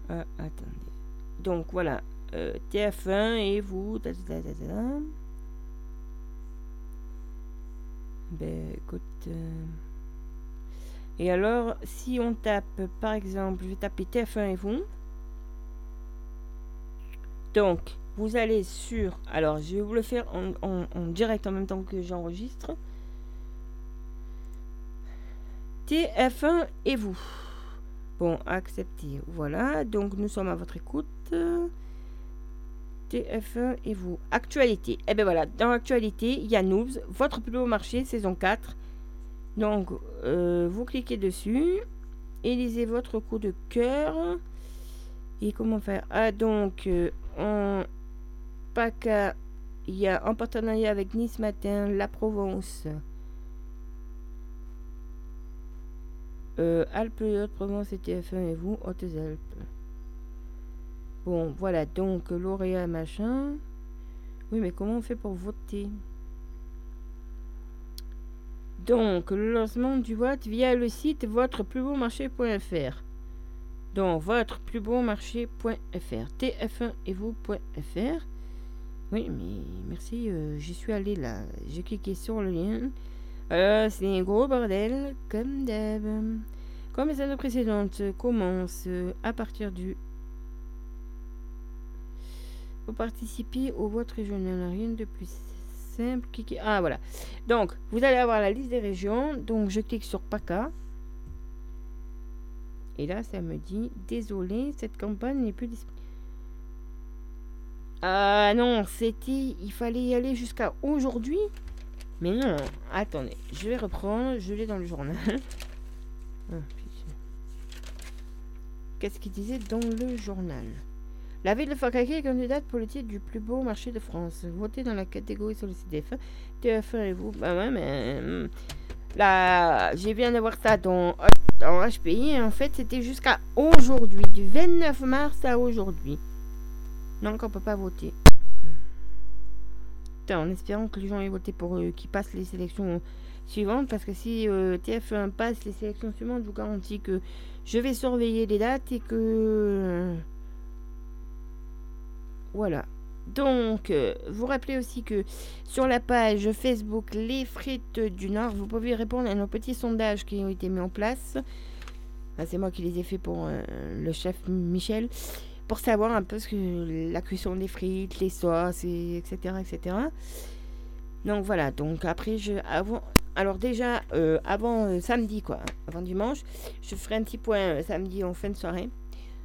Ah, attendez. Donc voilà, euh, TF1 et vous. Ben écoute. euh, Et alors, si on tape, par exemple, je vais taper TF1 et vous. Donc, vous allez sur. Alors, je vais vous le faire en, direct en même temps que j'enregistre. TF1 et vous. Bon, accepter. Voilà. Donc, nous sommes à votre écoute. TF1 et vous. Actualité. Et bien voilà, dans l'actualité, il y a Noobs, votre plus beau marché, saison 4. Donc, euh, vous cliquez dessus et lisez votre coup de cœur. Et comment faire? Ah, donc, euh, en PACA, il y a en partenariat avec Nice Matin, La Provence, euh, Alpes et Haute-Provence et TF1 et vous, Hautes-Alpes. Bon, voilà, donc lauréat machin. Oui, mais comment on fait pour voter? Donc, le lancement du vote via le site votreplusbeaumarché.fr. Donc, votreplusbeaumarché.fr. TF1 et vous.fr. Oui, mais merci, euh, j'y suis allé là. J'ai cliqué sur le lien. C'est un gros bordel, comme d'hab. Comme les années précédentes, commence euh, à partir du pour participer au vote régional. Rien de plus simple. Cliquez- Ah, voilà. Donc, vous allez avoir la liste des régions. Donc, je clique sur PACA. Et là, ça me dit Désolé, cette campagne n'est plus disponible. Ah non, c'était. Il fallait y aller jusqu'à aujourd'hui. Mais non, attendez. Je vais reprendre. Je l'ai dans le journal. <laughs> Ah. Qu'est-ce qu'il disait dans le journal? La ville de Fakake est candidate pour le titre du plus beau marché de France. Votez dans la catégorie sur le CDF1. TF1 et vous. Bah ouais, mais. hum, Là, j'ai bien de voir ça dans, dans HPI. En fait, c'était jusqu'à aujourd'hui. Du 29 mars à aujourd'hui. Donc, on peut pas voter. En espérant que les gens aient voté pour eux, qu'ils passent les sélections suivantes. Parce que si euh, TF1 passe les sélections suivantes, je vous garantis que je vais surveiller les dates et que. Voilà. Donc, euh, vous rappelez aussi que sur la page Facebook Les Frites du Nord, vous pouvez répondre à nos petits sondages qui ont été mis en place. Ah, C'est moi qui les ai fait pour euh, le chef Michel, pour savoir un peu ce que la cuisson des frites, les sauces, et etc., etc. Donc voilà. Donc après, je avant, alors déjà euh, avant euh, samedi quoi, avant dimanche, je ferai un petit point euh, samedi en fin de soirée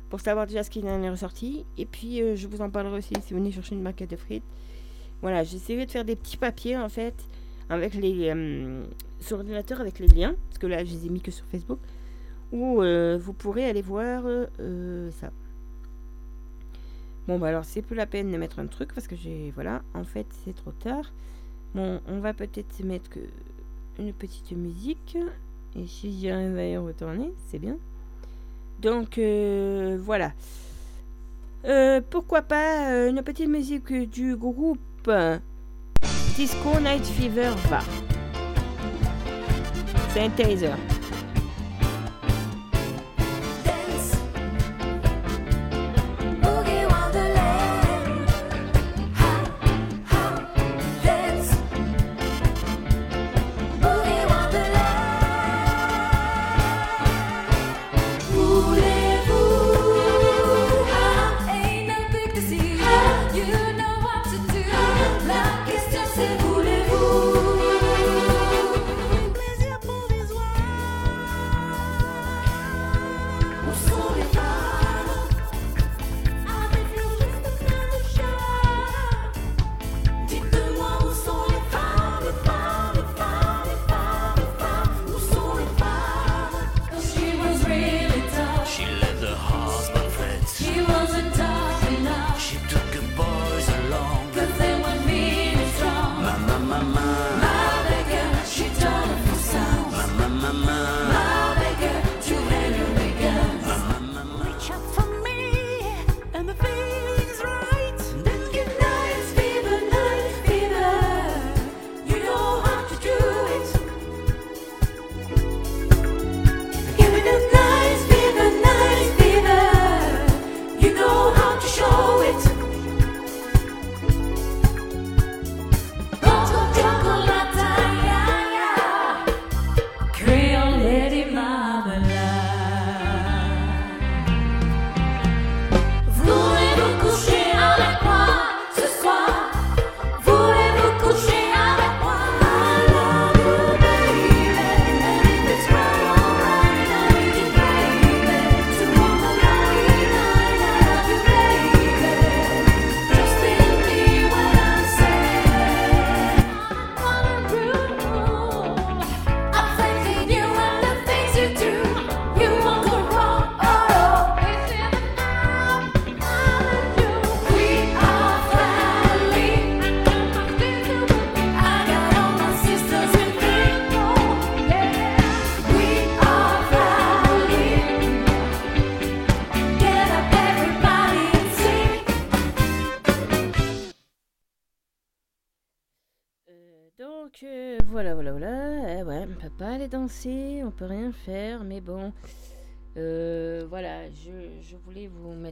pour savoir déjà ce qui en est ressorti. Et puis, je vous en parlerai aussi si vous venez chercher une maquette de frites. Voilà, essayé de faire des petits papiers, en fait, avec les... sur l'ordinateur avec les liens, parce que là, je les ai mis que sur Facebook, où vous pourrez aller voir ça. Bon, bah alors, c'est plus la peine de mettre un truc, parce que j'ai... Voilà, en fait, c'est trop tard. Bon, on va peut-être mettre une petite musique. Et si j'y arrive à y retourner, c'est bien. Donc euh, voilà. Euh, pourquoi pas euh, une petite musique du groupe Disco Night Fever va. C'est.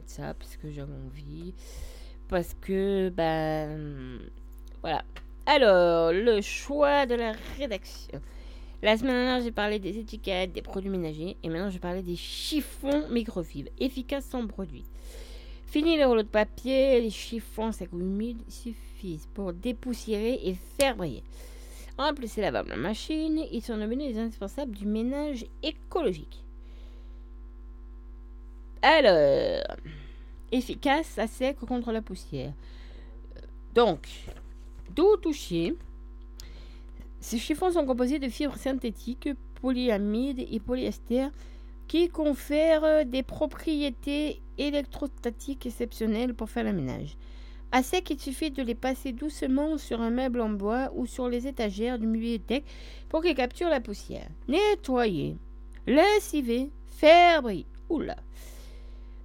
Ça parce que j'avais envie. Parce que, ben. Voilà. Alors, le choix de la rédaction. La semaine dernière, j'ai parlé des étiquettes, des produits ménagers. Et maintenant, je vais parler des chiffons microfibres, efficaces sans produit. Fini les rouleaux de papier, les chiffons secs ou humides suffisent pour dépoussiérer et faire briller. Remplacez la la machine, ils sont devenus les indispensables du ménage écologique. Alors, efficace à sec contre la poussière. Donc, d'eau touchée. Ces chiffons sont composés de fibres synthétiques, polyamides et polyester qui confèrent des propriétés électrostatiques exceptionnelles pour faire le ménage. À sec, il suffit de les passer doucement sur un meuble en bois ou sur les étagères d'une bibliothèque pour qu'ils capturent la poussière. Nettoyer, lessiver, faire briller. Oula.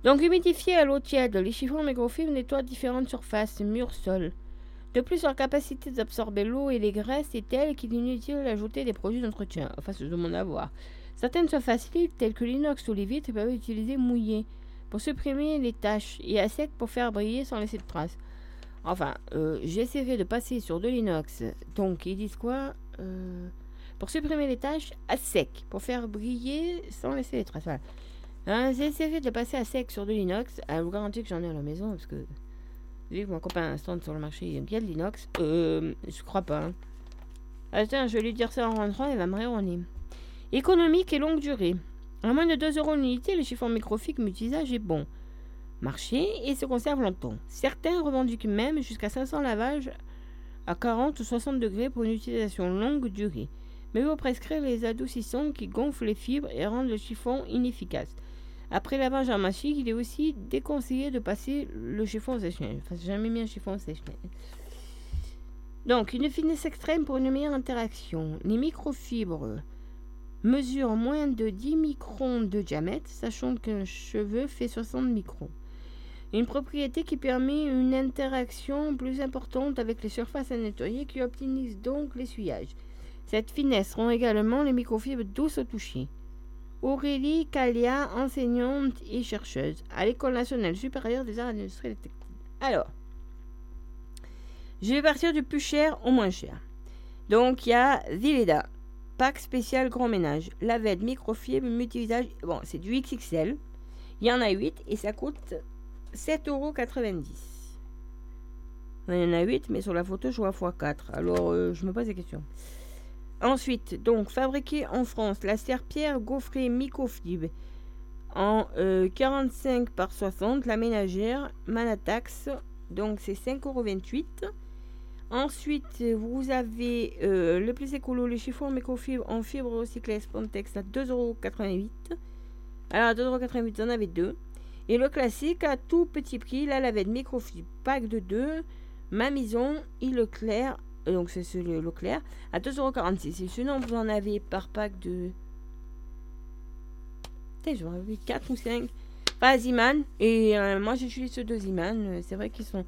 Donc humidifier à l'eau tiède, les chiffons microfibres nettoient différentes surfaces, murs, sols. De plus, leur capacité d'absorber l'eau et les graisses est telle qu'il est inutile d'ajouter des produits d'entretien. Enfin, c'est de mon avoir. Certaines surfaces libres, telles que l'inox ou les vitres, peuvent être utilisées mouillées pour supprimer les taches et à sec pour faire briller sans laisser de traces. Enfin, euh, j'essaierai de passer sur de l'inox. Donc, ils disent quoi Euh, Pour supprimer les taches à sec, pour faire briller sans laisser les traces. Voilà. Hein, J'essaierai de passer à sec sur de l'inox. Ah, Je vous garantis que j'en ai à la maison parce que vu que mon copain a un stand sur le marché, il aime bien de l'inox. Euh, je crois pas. hein. Ah, je vais lui dire ça en rentrant, il va me rire Économique et longue durée. À moins de 2 euros l'unité, le chiffon microfibre multi-usage est bon. Marché et se conserve longtemps. Certains revendiquent même jusqu'à 500 lavages à 40 ou 60 degrés pour une utilisation longue durée. Mais faut prescrire les adoucissants qui gonflent les fibres et rendent le chiffon inefficace. Après lavage en machine, il est aussi déconseillé de passer le chiffon sèche-neige. Enfin, jamais mis un chiffon sèche-neige. Donc, une finesse extrême pour une meilleure interaction. Les microfibres mesurent moins de 10 microns de diamètre, sachant qu'un cheveu fait 60 microns. Une propriété qui permet une interaction plus importante avec les surfaces à nettoyer qui optimise donc l'essuyage. Cette finesse rend également les microfibres douces au toucher. Aurélie Calia, enseignante et chercheuse à l'École nationale supérieure des arts industriels et techniques. Alors, je vais partir du plus cher au moins cher. Donc, il y a Zileda, pack spécial grand ménage, lavette, microfibre, multi-usage. Bon, c'est du XXL. Il y en a 8 et ça coûte 7,90€. Il y en a 8, mais sur la photo, je vois x4. Alors, euh, je me pose des questions. Ensuite, donc, fabriqué en France, la serpillère gaufrée microfibre en euh, 45 par 60, la ménagère Manatax, donc c'est 5,28€. Ensuite, vous avez euh, le plus écolo, le chiffon microfibre en fibre recyclée Spontex à 2,88€. Alors, à 2,88€, vous en avez deux. Et le classique à tout petit prix, la lavette microfibre pack de 2, ma maison Leclerc, euh, donc c'est celui Leclerc, à 2,46€. Et sinon, vous en avez par pack de. Avais 4 ou 5. Pas Ziman. Et euh, moi, j'utilise ceux de Ziman. Euh, C'est vrai qu'ils sont.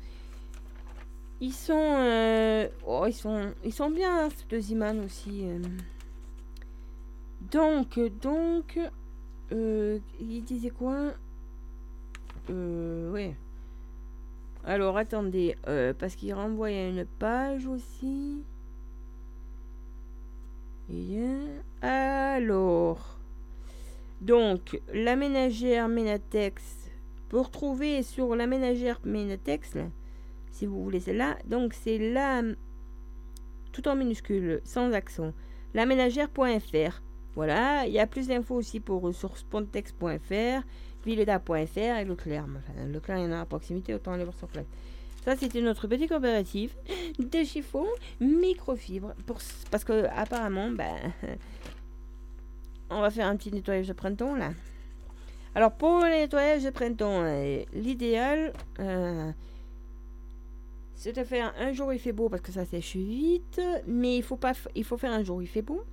Ils sont. euh, Oh, ils sont. Ils sont bien, hein, ceux de Ziman aussi. euh. Donc, donc. Il disait quoi? Euh, ouais. Alors, attendez, euh, parce qu'il renvoie à une page aussi. Alors, donc, la ménagère Ménatex, pour trouver sur la ménagère Ménatex, là, si vous voulez celle-là, donc c'est la, tout en minuscule, sans accent, la ménagère.fr. Voilà, il y a plus d'infos aussi pour sur vileda.fr et Leclerc. Enfin, Leclerc, il y en a à proximité, autant aller voir sur place. Ça, c'était notre petit coopérative <gasps> de chiffon microfibre. Parce que, apparemment, ben, <laughs> on va faire un petit nettoyage de printemps, là. Alors, pour le nettoyage de printemps, euh, l'idéal, euh, c'est de faire un jour il fait beau parce que ça sèche vite, mais il faut pas, il faut faire un jour il fait beau,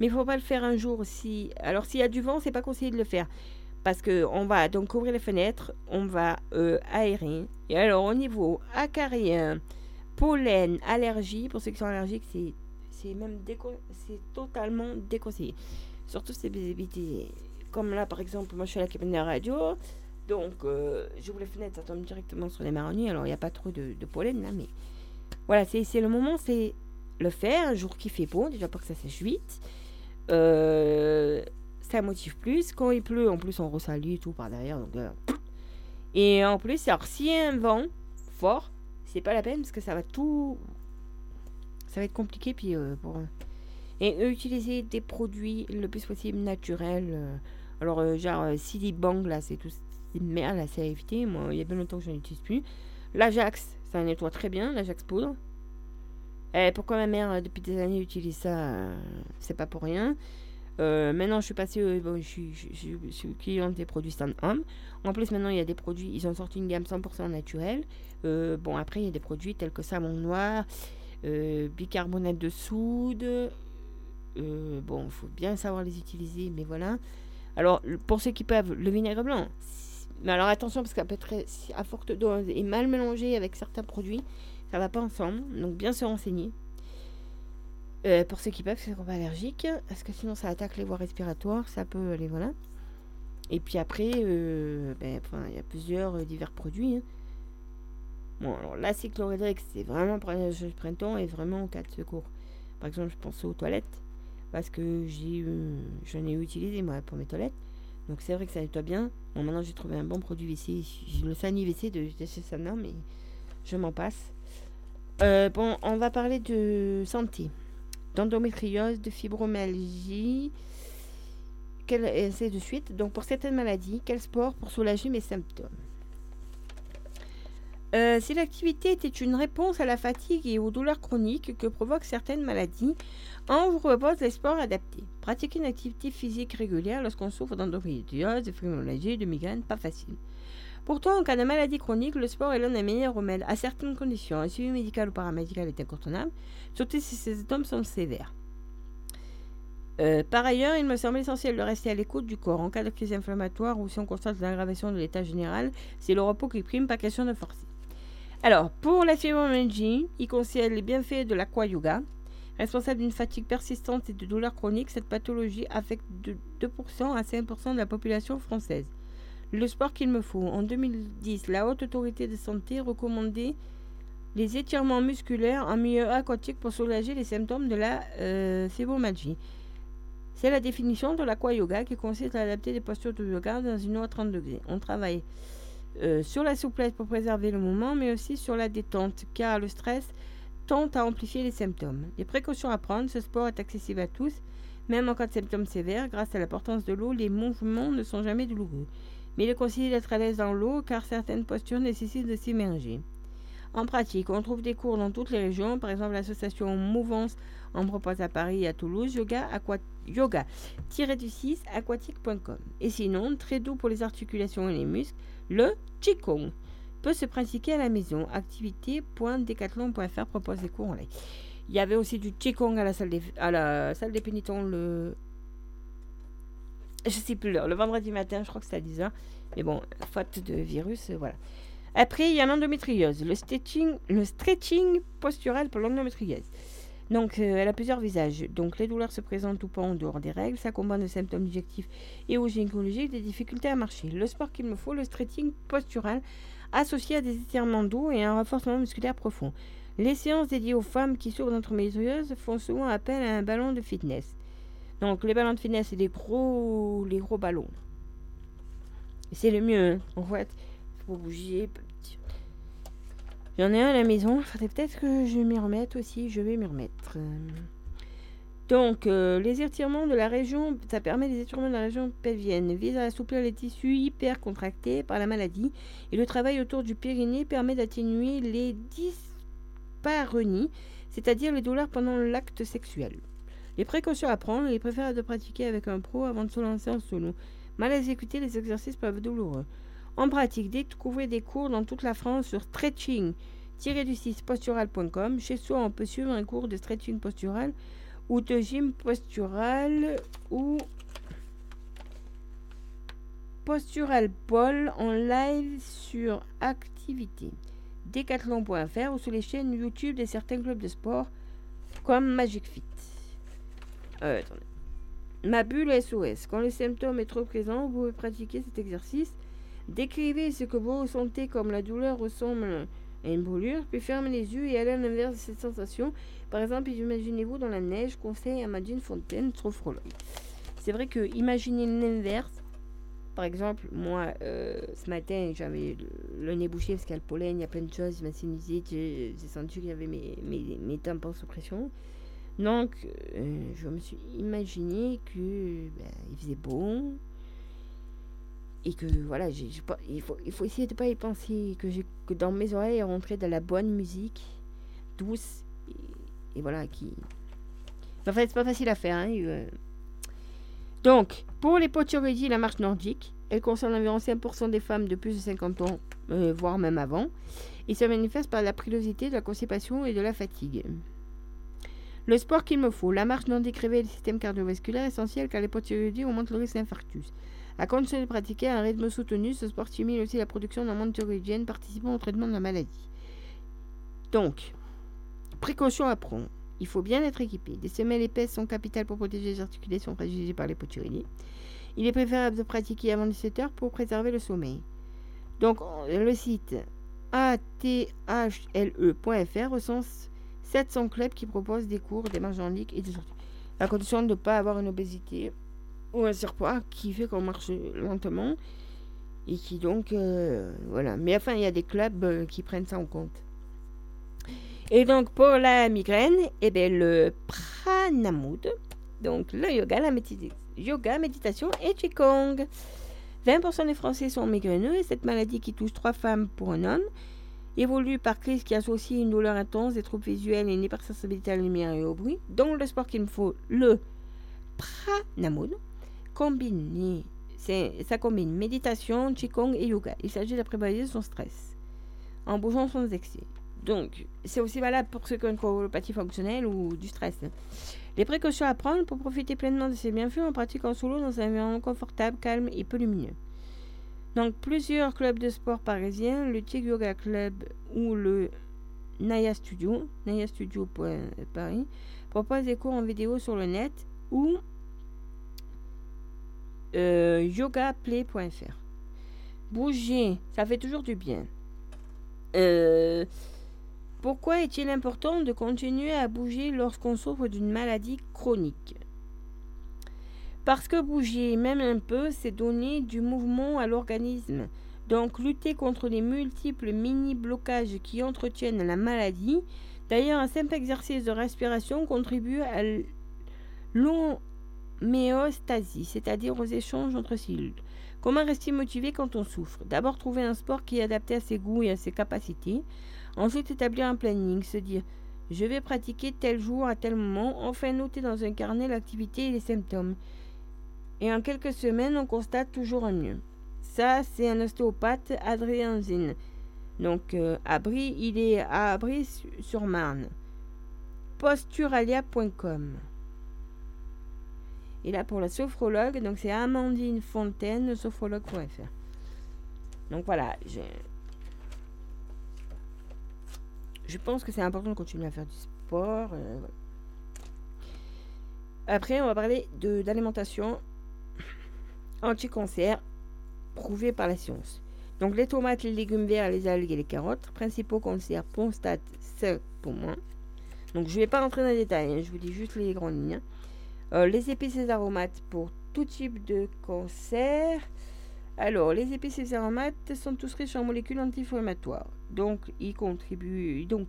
mais il faut pas le faire un jour si. Alors s'il y a du vent, c'est pas conseillé de le faire parce que on va donc couvrir les fenêtres, on va euh, aérer. Et alors au niveau acarien, pollen, allergie, pour ceux qui sont allergiques, c'est c'est même c'est totalement déconseillé. Surtout vous habitez, comme là par exemple, moi je suis à la cabine de la radio, donc euh, j'ouvre les fenêtres, ça tombe directement sur les marronniers, alors il n'y a pas trop de, pollen là, mais voilà, c'est c'est le moment, c'est le faire, un jour qui fait beau, déjà pour que ça sèche vite. Euh, motive plus. Quand il pleut, en plus, on ressalue tout par derrière. Donc, euh, Et en plus, alors, s'il y a un vent fort, c'est pas la peine parce que ça va tout. Ça va être compliqué. Puis, euh, pour... Et euh, utiliser des produits le plus possible naturels. alors, genre, CD Bang, là, c'est tout. C'est une merde, là, c'est à. Moi, il y a bien longtemps que je n'en utilise plus. L'Ajax, ça nettoie très bien, l'Ajax poudre. Eh, pourquoi ma mère, depuis des années, utilise ça C'est pas pour rien. Euh, maintenant, je suis passée, euh, je, suis, cliente des produits Stand Home. En plus, maintenant, il y a des produits, ils ont sorti une gamme 100% naturelle. Euh, bon, après, il y a des produits tels que savon noir, euh, bicarbonate de soude. Bon, il faut bien savoir les utiliser, mais voilà. Alors, pour ceux qui peuvent, le vinaigre blanc. Mais alors, attention, parce qu'à peu près, si à forte dose et mal mélangé avec certains produits, ça va pas ensemble. Donc, bien se renseigner. Euh, pour ceux qui peuvent, ceux qui sont allergiques, parce que sinon ça attaque les voies respiratoires, ça peut aller, voilà. Et puis après, euh, ben, il y a plusieurs euh, divers produits. hein. Bon, alors l'acide chlorhydrique, c'est vraiment pour les printemps et vraiment en cas de secours. Par exemple, je pense aux toilettes, parce que j'ai eu, j'en ai utilisé moi pour mes toilettes. Donc c'est vrai que ça nettoie bien. Bon, maintenant j'ai trouvé un bon produit WC, le Sani WC de, de chez Sana, mais je m'en passe. Bon, on va parler de santé d'endométriose, de fibromyalgie. Quel, et c'est de suite. Donc, pour certaines maladies, quel sport pour soulager mes symptômes? Euh, Si l'activité était une réponse à la fatigue et aux douleurs chroniques que provoquent certaines maladies, on vous propose les sports adaptés. Pratiquer une activité physique régulière lorsqu'on souffre d'endométriose, de fibromyalgie, de migraine, pas facile. Pourtant, en cas de maladie chronique, le sport est l'un des meilleurs remèdes à certaines conditions. Un suivi médical ou paramédical est incontournable surtout si ces symptômes sont sévères. Euh, par ailleurs, il me semble essentiel de rester à l'écoute du corps en cas de crise inflammatoire ou si on constate l'aggravation de l'état général. C'est le repos qui prime, pas question de forcer. Alors, pour la fibromyalgie, il conseille les bienfaits de l'aqua-yoga. Responsable d'une fatigue persistante et de douleurs chroniques, cette pathologie affecte de 2% à 5% de la population française. Le sport qu'il me faut. En 2010, la Haute Autorité de Santé recommandait les étirements musculaires en milieu aquatique pour soulager les symptômes de la euh. C'est la définition de l'aqua-yoga qui consiste à adapter des postures de yoga dans une eau à 30 degrés. On travaille euh, sur la souplesse pour préserver le mouvement, mais aussi sur la détente, car le stress tend à amplifier les symptômes. Les précautions à prendre, ce sport est accessible à tous, même en cas de symptômes sévères. Grâce à l'importance de l'eau, les mouvements ne sont jamais douloureux. Mais il est conseillé d'être à l'aise dans l'eau, car certaines postures nécessitent de s'immerger. En pratique, on trouve des cours dans toutes les régions. Par exemple, l'association Mouvance en propose à Paris et à Toulouse yoga, aqua, yoga du 6 aquatique.com. Et sinon, très doux pour les articulations et les muscles, le Qigong peut se pratiquer à la maison. Activité.decathlon.fr propose des cours en ligne. Il y avait aussi du Qigong à la salle des, à la salle des pénitents le. Je sais plus l'heure, le vendredi matin, je crois que c'est à 10h. Mais bon, faute de virus, euh, voilà. Après, il y a l'endométriose, le stretching, le stretching postural pour l'endométriose. Donc, euh, elle a plusieurs visages. Donc, les douleurs se présentent ou pas en dehors des règles. Ça combat de symptômes digestifs et ou gynécologiques, des difficultés à marcher. Le sport qu'il me faut, le stretching postural, associé à des étirements doux et un renforcement musculaire profond. Les séances dédiées aux femmes qui souffrent d'endométriose font souvent appel à un ballon de fitness. Donc, les ballons de fitness, c'est les gros, les gros ballons. Et C'est le mieux, hein. en fait. Faut bouger. J'en ai un à la maison. Faudrait peut-être que je m'y remette aussi. Je vais m'y remettre. Donc, euh, les étirements de la région, ça permet les étirements de la région pelvienne, vise à assouplir les tissus hyper contractés par la maladie. Et le travail autour du périnée permet d'atténuer les dyspareunies, c'est-à-dire les douleurs pendant l'acte sexuel. Les précautions à prendre, il est préférable de pratiquer avec un pro avant de se lancer en solo. Mal exécutés, les exercices peuvent être douloureux. En pratique, découvrez des cours dans toute la France sur stretching-du-6postural.com. Chez soi, on peut suivre un cours de stretching postural ou de gym postural ou postural pole en live sur activité. Decathlon.fr ou sur les chaînes YouTube de certains clubs de sport comme Magic Fit. Euh, attendez. Ma bulle SOS. Quand le symptôme est trop présent, vous pouvez pratiquer cet exercice. Décrivez ce que vous ressentez comme la douleur ressemble à une brûlure, puis fermez les yeux et allez à l'inverse de cette sensation. Par exemple, imaginez-vous dans la neige, conseil à Madine Fontaine, sophrologue. C'est vrai que imaginer l'inverse, par exemple, moi, euh, ce matin, j'avais le, nez bouché parce qu'il y a le pollen, il y a plein de choses, ma sinusite, j'ai j'ai senti qu'il y avait mes, mes, mes tympans sous pression. Donc, euh, je me suis imaginé que ben, faisait bon et que voilà, j'ai pas, il faut, essayer de pas y penser, que, dans mes oreilles rentrait de la bonne musique, douce et, voilà qui. Enfin, c'est pas facile à faire. Hein, euh. Donc, pour les potioridi, la marche nordique, elle concerne environ 5% des femmes de plus de 50 ans, euh, voire même avant, et se manifeste par la frilosité, de la constipation et de la fatigue. Le sport qu'il me faut. La marche nordique réveille le système cardiovasculaire essentiel car les potioridi augmentent le risque d'infarctus. À condition de pratiquer un rythme soutenu, ce sport stimule aussi la production d'hormones thyroïdiennes participant au traitement de la maladie. Donc, précaution à prendre. Il faut bien être équipé. Des semelles épaisses sont capitales pour protéger les articulations fragilisées par les potioridi. Il est préférable de pratiquer avant 17 heures pour préserver le sommeil. Donc, le site athle.fr recense 700 clubs qui proposent des cours, des marches en ligne et des sorties. À condition de ne pas avoir une obésité ou un surpoids qui fait qu'on marche lentement et qui donc euh, voilà. Mais enfin, il y a des clubs euh, qui prennent ça en compte. Et donc pour la migraine, eh bien le pranamud, donc le yoga, la médita- yoga, méditation et qigong. 20% des Français sont migraineux et cette maladie qui touche trois femmes pour un homme évolue par crise qui associe une douleur intense, des troubles visuels et une hypersensibilité à la lumière et au bruit. Donc le sport qu'il me faut, le pranamud, combiné, ça combine méditation, qigong et yoga. Il s'agit d'apprivoiser son stress en bougeant sans excès. Donc, c'est aussi valable pour ceux qui ont une colopathie fonctionnelle ou du stress. Les précautions à prendre pour profiter pleinement de ces bienfaits en pratique en solo dans un environnement confortable, calme et peu lumineux. Donc, plusieurs clubs de sport parisiens, le Tig Yoga Club ou le Naya Studio, nayastudio.paris, proposent des cours en vidéo sur le net ou euh, yogaplay.fr. Bouger, ça fait toujours du bien. Euh, pourquoi est-il important de continuer à bouger lorsqu'on souffre d'une maladie chronique? Parce que bouger, même un peu, c'est donner du mouvement à l'organisme. Donc lutter contre les multiples mini-blocages qui entretiennent la maladie. D'ailleurs, un simple exercice de respiration contribue à l'homéostasie, c'est-à-dire aux échanges entre cellules. Comment rester motivé quand on souffre? D'abord trouver un sport qui est adapté à ses goûts et à ses capacités. Ensuite établir un planning, se dire je vais pratiquer tel jour à tel moment. Enfin noter dans un carnet l'activité et les symptômes. Et en quelques semaines, on constate toujours un mieux. Ça, c'est un ostéopathe, Adrien Zinn. Donc, euh, Abri, il est à Abri-sur-Marne. Posturalia.com. Et là, pour la sophrologue, donc c'est Amandine Fontaine, sophrologue.fr. Donc voilà, je... je pense que c'est important de continuer à faire du sport. euh. Après, on va parler d'alimentation anti-cancer prouvée par la science. Donc les tomates, les légumes verts, les algues et les carottes, principaux cancers, prostate, ce poumon. Donc je ne vais pas rentrer dans les détails, hein, je vous dis juste les grandes lignes. hein. Euh, les épices et aromates pour tout type de cancer. Alors, les épices et aromates sont tous riches en molécules anti-inflammatoires. Donc, ils contribuent, donc,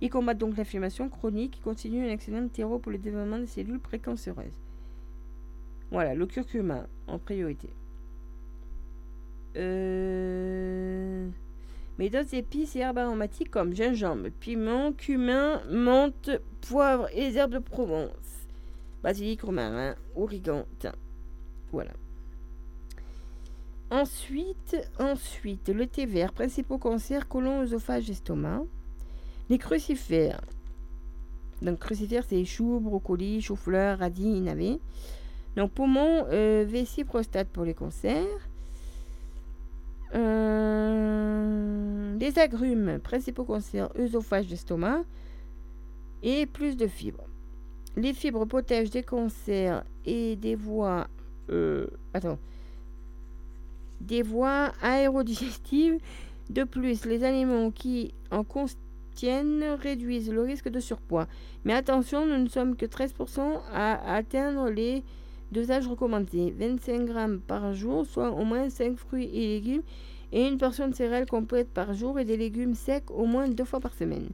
ils combattent donc l'inflammation chronique et constituent un excellent terreau pour le développement des cellules précancéreuses. Voilà, le curcuma en priorité. Euh... Mais d'autres épices et herbes aromatiques comme gingembre, piment, cumin, menthe, poivre et les herbes de Provence. Basilic, romarin, origan, thym. Voilà. Ensuite, ensuite, le thé vert, principaux cancers, côlon, œsophage, estomac. Les crucifères. Donc, crucifères, c'est choux, brocolis, chou-fleur, radis, navets. Donc, poumon, euh, vessie, prostate pour les cancers. Euh, les agrumes, principaux cancers, œsophage, estomac. Et plus de fibres. les fibres protègent des cancers et des voies. euh, attends. Des voies aérodigestives. De plus, les aliments qui en contiennent réduisent le risque de surpoids. Mais attention, nous ne sommes que 13% à atteindre les dosages recommandés. 25 grammes par jour, soit au moins 5 fruits et légumes, et une portion de céréales complète par jour et des légumes secs au moins deux fois par semaine.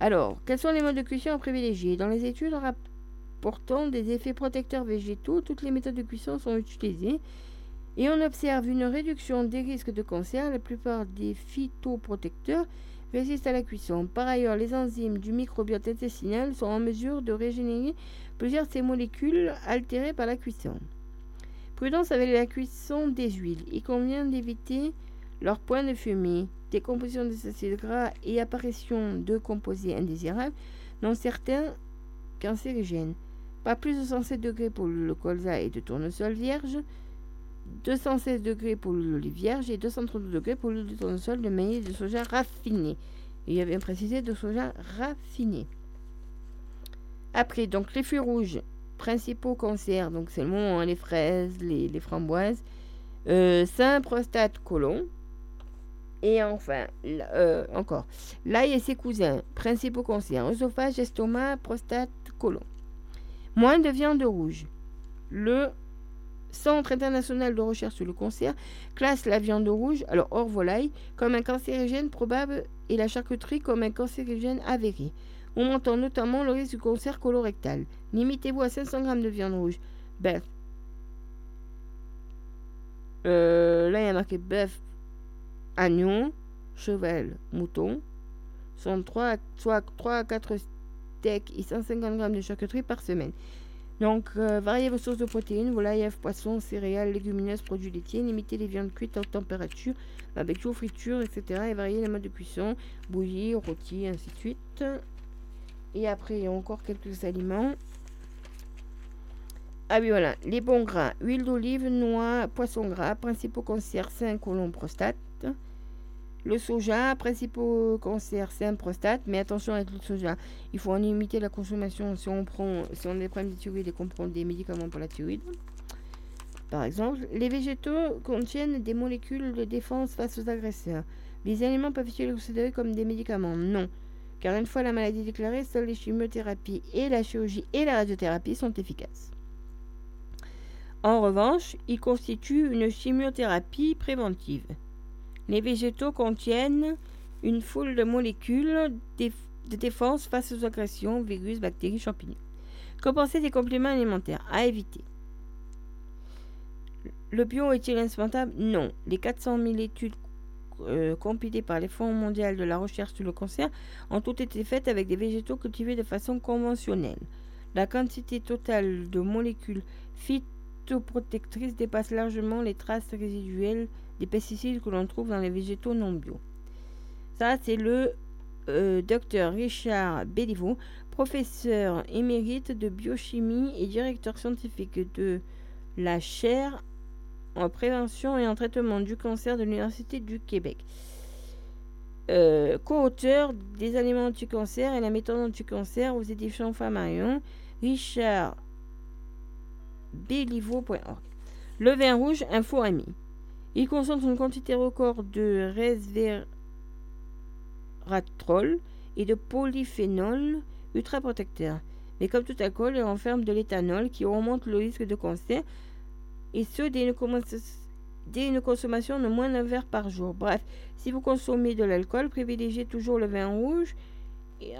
Alors, quels sont les modes de cuisson à privilégier? Dans les études rapportant des effets protecteurs végétaux, toutes les méthodes de cuisson sont utilisées et on observe une réduction des risques de cancer. La plupart des phytoprotecteurs résistent à la cuisson. Par ailleurs, les enzymes du microbiote intestinal sont en mesure de régénérer plusieurs de ces molécules altérées par la cuisson. Prudence avec la cuisson des huiles. Il convient d'éviter leur point de fumée, décomposition des acides gras et apparition de composés indésirables, dont certains cancérigènes. Pas plus de 107 degrés pour le colza et de tournesol vierge, 216 degrés pour l'olive vierge et 232 degrés pour de tournesol de maïs de soja raffiné. Il y avait précisé de soja raffiné. Après, donc les fruits rouges, principaux cancers, donc c'est le hein, les fraises, les, framboises, euh, sein, prostate, côlon. Et enfin, euh, encore, l'ail et ses cousins, principaux cancers, œsophage, estomac, prostate, côlon. Moins de viande rouge. Le Centre international de recherche sur le cancer classe la viande rouge, alors hors volaille, comme un cancérigène probable et la charcuterie comme un cancérigène avéré, augmentant notamment le risque du cancer colorectal. Limitez-vous à 500 g de viande rouge. Bœuf. Euh, là, il y a marqué bœuf, agneau, cheval, mouton. Sont 3, soit 3 à 4 steaks et 150 g de charcuterie par semaine. Donc, euh, variez vos sources de protéines, volailles, œufs, poissons, céréales, légumineuses, produits laitiers. Limitez les viandes cuites à haute température, barbecue, friture, etc. Et variez les modes de cuisson, bouillie, rôti, ainsi de suite. Et après, il y a encore quelques aliments. Ah oui, voilà. Les bons gras. Huile d'olive, noix, poisson gras, principaux cancers, sein, côlon, prostate. Le soja, principaux cancers, sein, prostate. Mais attention avec le soja. Il faut en limiter la consommation si on prend, si on a des problèmes de et qu'on prend des médicaments pour la thyroïde. Par exemple, les végétaux contiennent des molécules de défense face aux agresseurs. Les aliments peuvent-ils être considérés comme des médicaments Non. Car une fois la maladie déclarée, seules les chimiothérapies et la chirurgie et la radiothérapie sont efficaces. En revanche, ils constituent une chimiothérapie préventive. Les végétaux contiennent une foule de molécules de défense face aux agressions, virus, bactéries, champignons. Que penser des compléments alimentaires À éviter? Le bio est-il indispensable Non. Les 400 000 études euh, compilées par les Fonds mondiaux de la recherche sur le cancer ont toutes été faites avec des végétaux cultivés de façon conventionnelle. La quantité totale de molécules phytoprotectrices dépasse largement les traces résiduelles des pesticides que l'on trouve dans les végétaux non bio. Ça, c'est le euh, docteur Richard Béliveau, professeur émérite de biochimie et directeur scientifique de la chaire en prévention et en traitement du cancer de l'Université du Québec. Euh, co-auteur des aliments anti-cancer et la méthode anti-cancer aux éditions Flammarion, Richard Béliveau.org. Le vin rouge, faux ami. Il concentre une quantité record de resveratrol et de polyphénol ultra protecteurs. Mais comme tout alcool, il renferme de l'éthanol qui augmente le risque de cancer et ce dès une, consommation de moins d'un verre par jour. Bref, si vous consommez de l'alcool, privilégiez toujours le vin rouge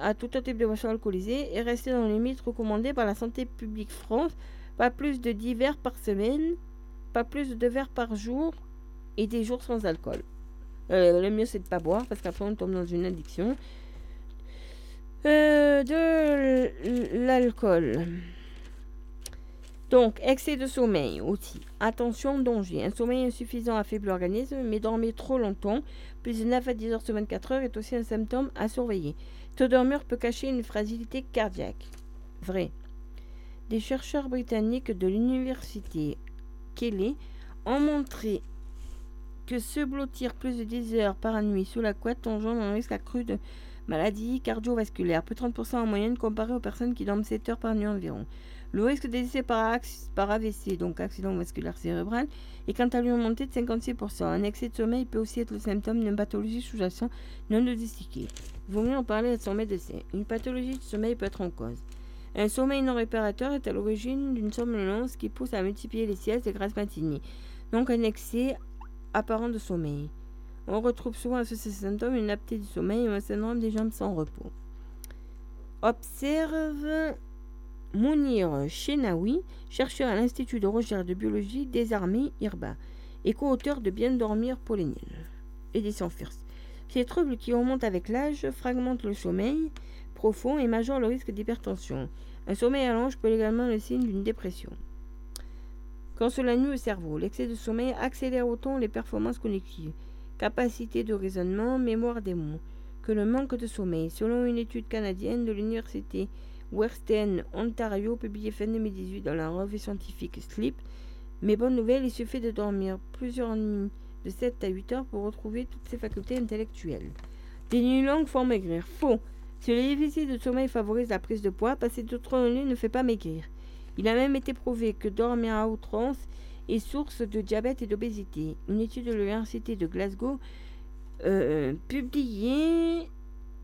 à tout type de boisson alcoolisée et restez dans les limites recommandées par la Santé publique France. Pas plus de 10 verres par semaine, pas plus de 2 verres par jour et des jours sans alcool. Euh, le mieux c'est de pas boire parce qu'après on tombe dans une addiction. Euh, de l'alcool. Donc, excès de sommeil aussi. Attention, danger. Un sommeil insuffisant affaiblit l'organisme, mais dormir trop longtemps, plus de 9 à 10 heures sur 24 heures, est aussi un symptôme à surveiller. Trop dormir peut cacher une fragilité cardiaque. Vrai. Des chercheurs britanniques de l'université Kelly ont montré que se blottir plus de 10 heures par nuit sous la couette engendre un risque accru de Maladie cardiovasculaire, plus 30% en moyenne comparé aux personnes qui dorment 7 heures par nuit environ. Le risque de décès par, par AVC, donc accident vasculaire cérébral, est quant à lui augmenté de 56%. Un excès de sommeil peut aussi être le symptôme d'une pathologie sous-jacente non diagnostiquée. Il vaut mieux en parler à son médecin. Une pathologie du sommeil peut être en cause. Un sommeil non réparateur est à l'origine d'une somnolence qui pousse à multiplier les siestes et grasses matinées, donc un excès apparent de sommeil. On retrouve souvent à ce symptôme une apnée du sommeil ou un syndrome des jambes sans repos. Observe Mounir Chenaoui, chercheur à l'Institut de recherche de biologie des armées IRBA et co-auteur de Bien dormir pour les nuls. Édition First. Ces troubles qui remontent avec l'âge fragmentent le sommeil profond et majorent le risque d'hypertension. Un sommeil à peut également le signe d'une dépression. Quand cela nuit au cerveau, l'excès de sommeil accélère autant les performances cognitives, capacité de raisonnement, mémoire des mots, que le manque de sommeil. Selon une étude canadienne de l'université Western Ontario publiée fin 2018 dans la revue scientifique Sleep, mais bonne nouvelle, il suffit de dormir plusieurs nuits de 7 à 8 heures pour retrouver toutes ses facultés intellectuelles. Des nuits longues font maigrir. Faux. Si le déficit de sommeil favorise la prise de poids, passer de nuits ne fait pas maigrir. Il a même été prouvé que dormir à outrance est source de diabète et d'obésité. Une étude de l'université de Glasgow euh, publiée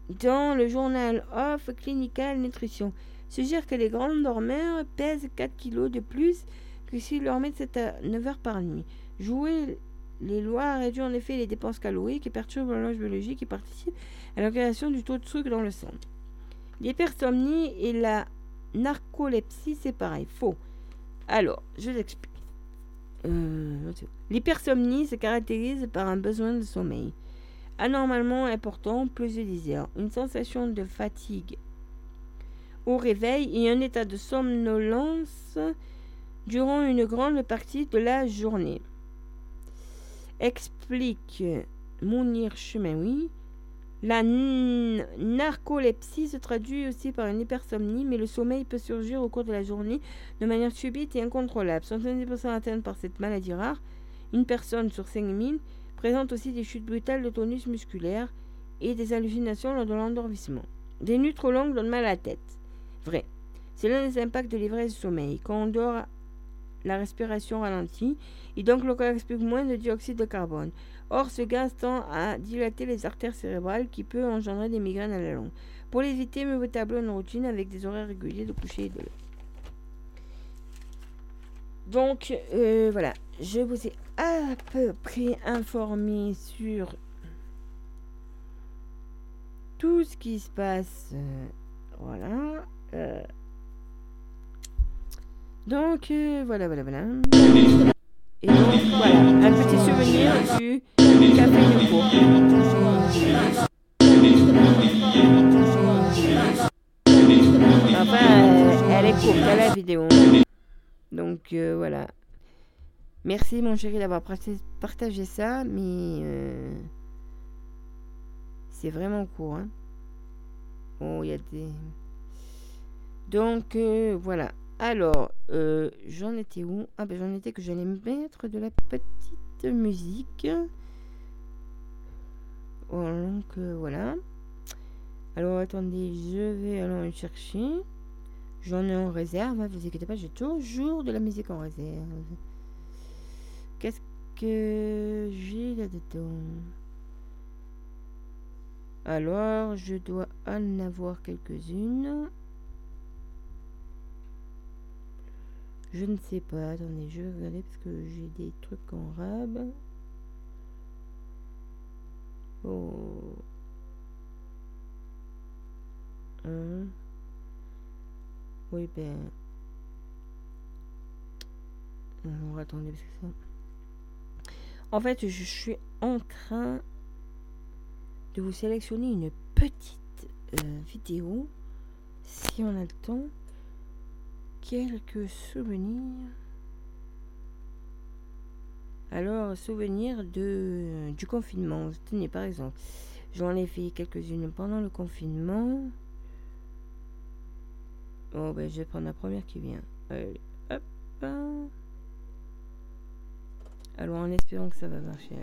dans le journal of Clinical Nutrition suggère que les grands dormeurs pèsent 4 kg de plus que s'ils dormaient de 7 à 9 heures par nuit. Jouer les lois réduit en effet les dépenses caloriques et perturbe l'horloge biologique et participe à la création du taux de sucre dans le sang. L'hypersomnie et la narcolepsie, c'est pareil. Faux. Alors, je l'explique. Euh, L'hypersomnie se caractérise par un besoin de sommeil anormalement important plusieurs dizaines, une sensation de fatigue au réveil et un état de somnolence durant une grande partie de la journée. Explique Mounir Chemaoui. La narcolepsie se traduit aussi par une hypersomnie, mais le sommeil peut surgir au cours de la journée de manière subite et incontrôlable. 70% atteintes par cette maladie rare. Une personne sur 5000 présente aussi des chutes brutales de tonus musculaire et des hallucinations lors de l'endormissement. Des nuits trop longues donnent mal à la tête. Vrai. C'est l'un des impacts de l'ivresse du sommeil. Quand on dort, la respiration ralentit et donc le corps expulse moins de dioxyde de carbone. Or, ce gaz tend à dilater les artères cérébrales qui peut engendrer des migraines à la longue. Pour l'éviter, mieux vaut établir une routine avec des horaires réguliers de coucher et de lever. Donc, euh, voilà, je vous ai à peu près informé sur tout ce qui se passe. euh, voilà. euh. donc, euh, voilà, voilà, voilà. Et donc, voilà, un petit souvenir du café. Enfin, elle est courte, la vidéo. Donc, voilà. Merci mon chéri d'avoir parta- partagé ça, mais euh, c'est vraiment court. Hein. Oh, il y a des. Donc euh, voilà. Alors, euh, j'en étais où? Ah ben j'en étais que j'allais mettre de la petite musique. Donc voilà. Alors attendez, je vais aller chercher. J'en ai en réserve, hein, vous inquiétez pas, j'ai toujours de la musique en réserve. Qu'est-ce que j'ai là-dedans? Alors, je dois en avoir quelques-unes. Je ne sais pas, attendez, je vais regarder parce que j'ai des trucs en rab. Oh. Hein. Oui, ben. Alors, attendez, parce que ça. En fait, je suis en train de vous sélectionner une petite euh, vidéo, si on a le temps. Quelques souvenirs. Alors, souvenirs de, du confinement. Tenez, par exemple, j'en ai fait quelques-unes pendant le confinement. Oh, ben, je vais prendre la première qui vient. Allez, hop. Alors, en espérant que ça va marcher.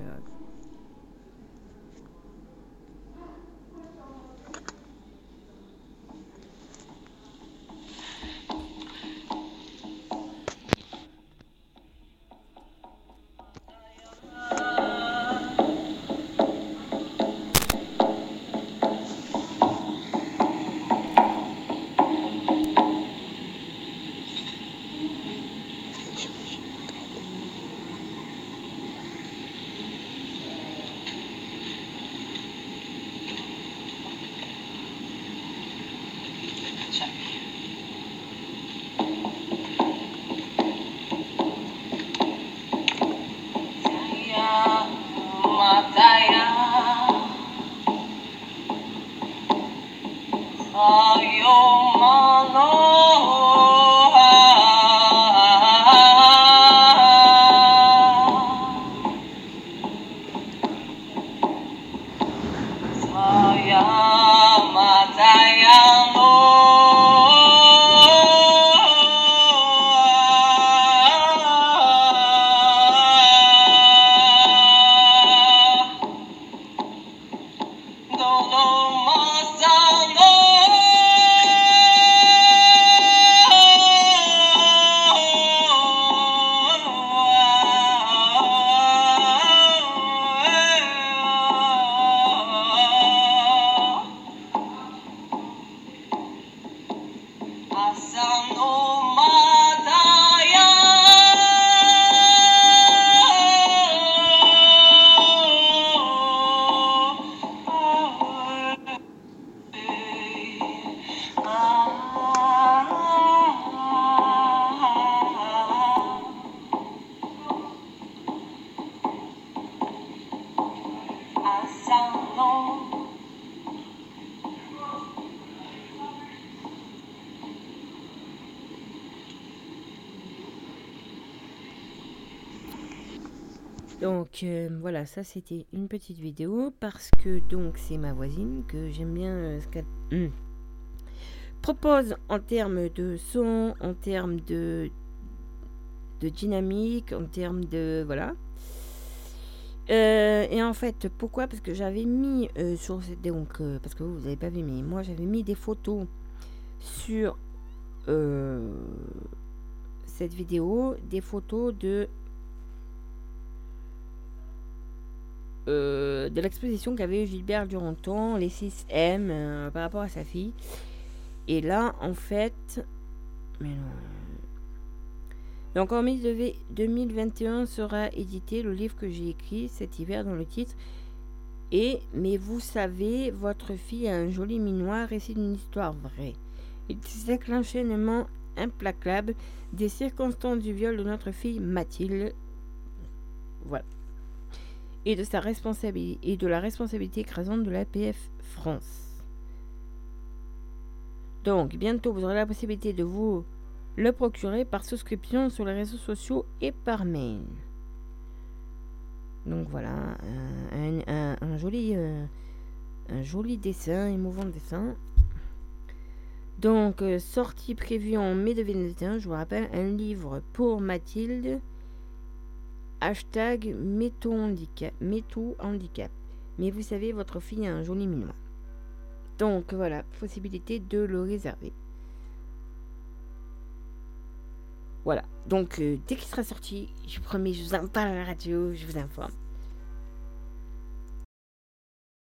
Voilà, ça c'était une petite vidéo parce que donc c'est ma voisine que j'aime bien euh, ce qu'elle hum, propose en termes de son, en termes de dynamique, en termes de voilà. Euh, et en fait, pourquoi? Parce que j'avais mis euh, sur donc parce que vous, vous avez pas vu, mais moi j'avais mis des photos sur cette vidéo, des photos de euh, de l'exposition qu'avait eu Gilbert Duranton, les 6M, euh, par rapport à sa fille. Et là, en fait, mais non. Donc en mai de- 2021 sera édité le livre que j'ai écrit cet hiver dans le titre. Et mais vous savez, votre fille a un joli minois, récit d'une histoire vraie. Il c'est l'enchaînement implacable des circonstances du viol de notre fille Mathilde. Voilà. Et de la responsabilité écrasante de l'APF France. Donc bientôt vous aurez la possibilité de vous le procurer par souscription sur les réseaux sociaux et par mail. Donc voilà, un- un joli, euh, un joli dessin, émouvant dessin. Donc, euh, sortie prévue en mai 2021, je vous rappelle, un livre pour Mathilde. Hashtag handicap, Métaux handicap. Mais vous savez, votre fille a un joli minois. Donc voilà, possibilité de le réserver. Voilà. Donc, euh, dès qu'il sera sorti, je promets, je vous en parle à la radio, je vous informe.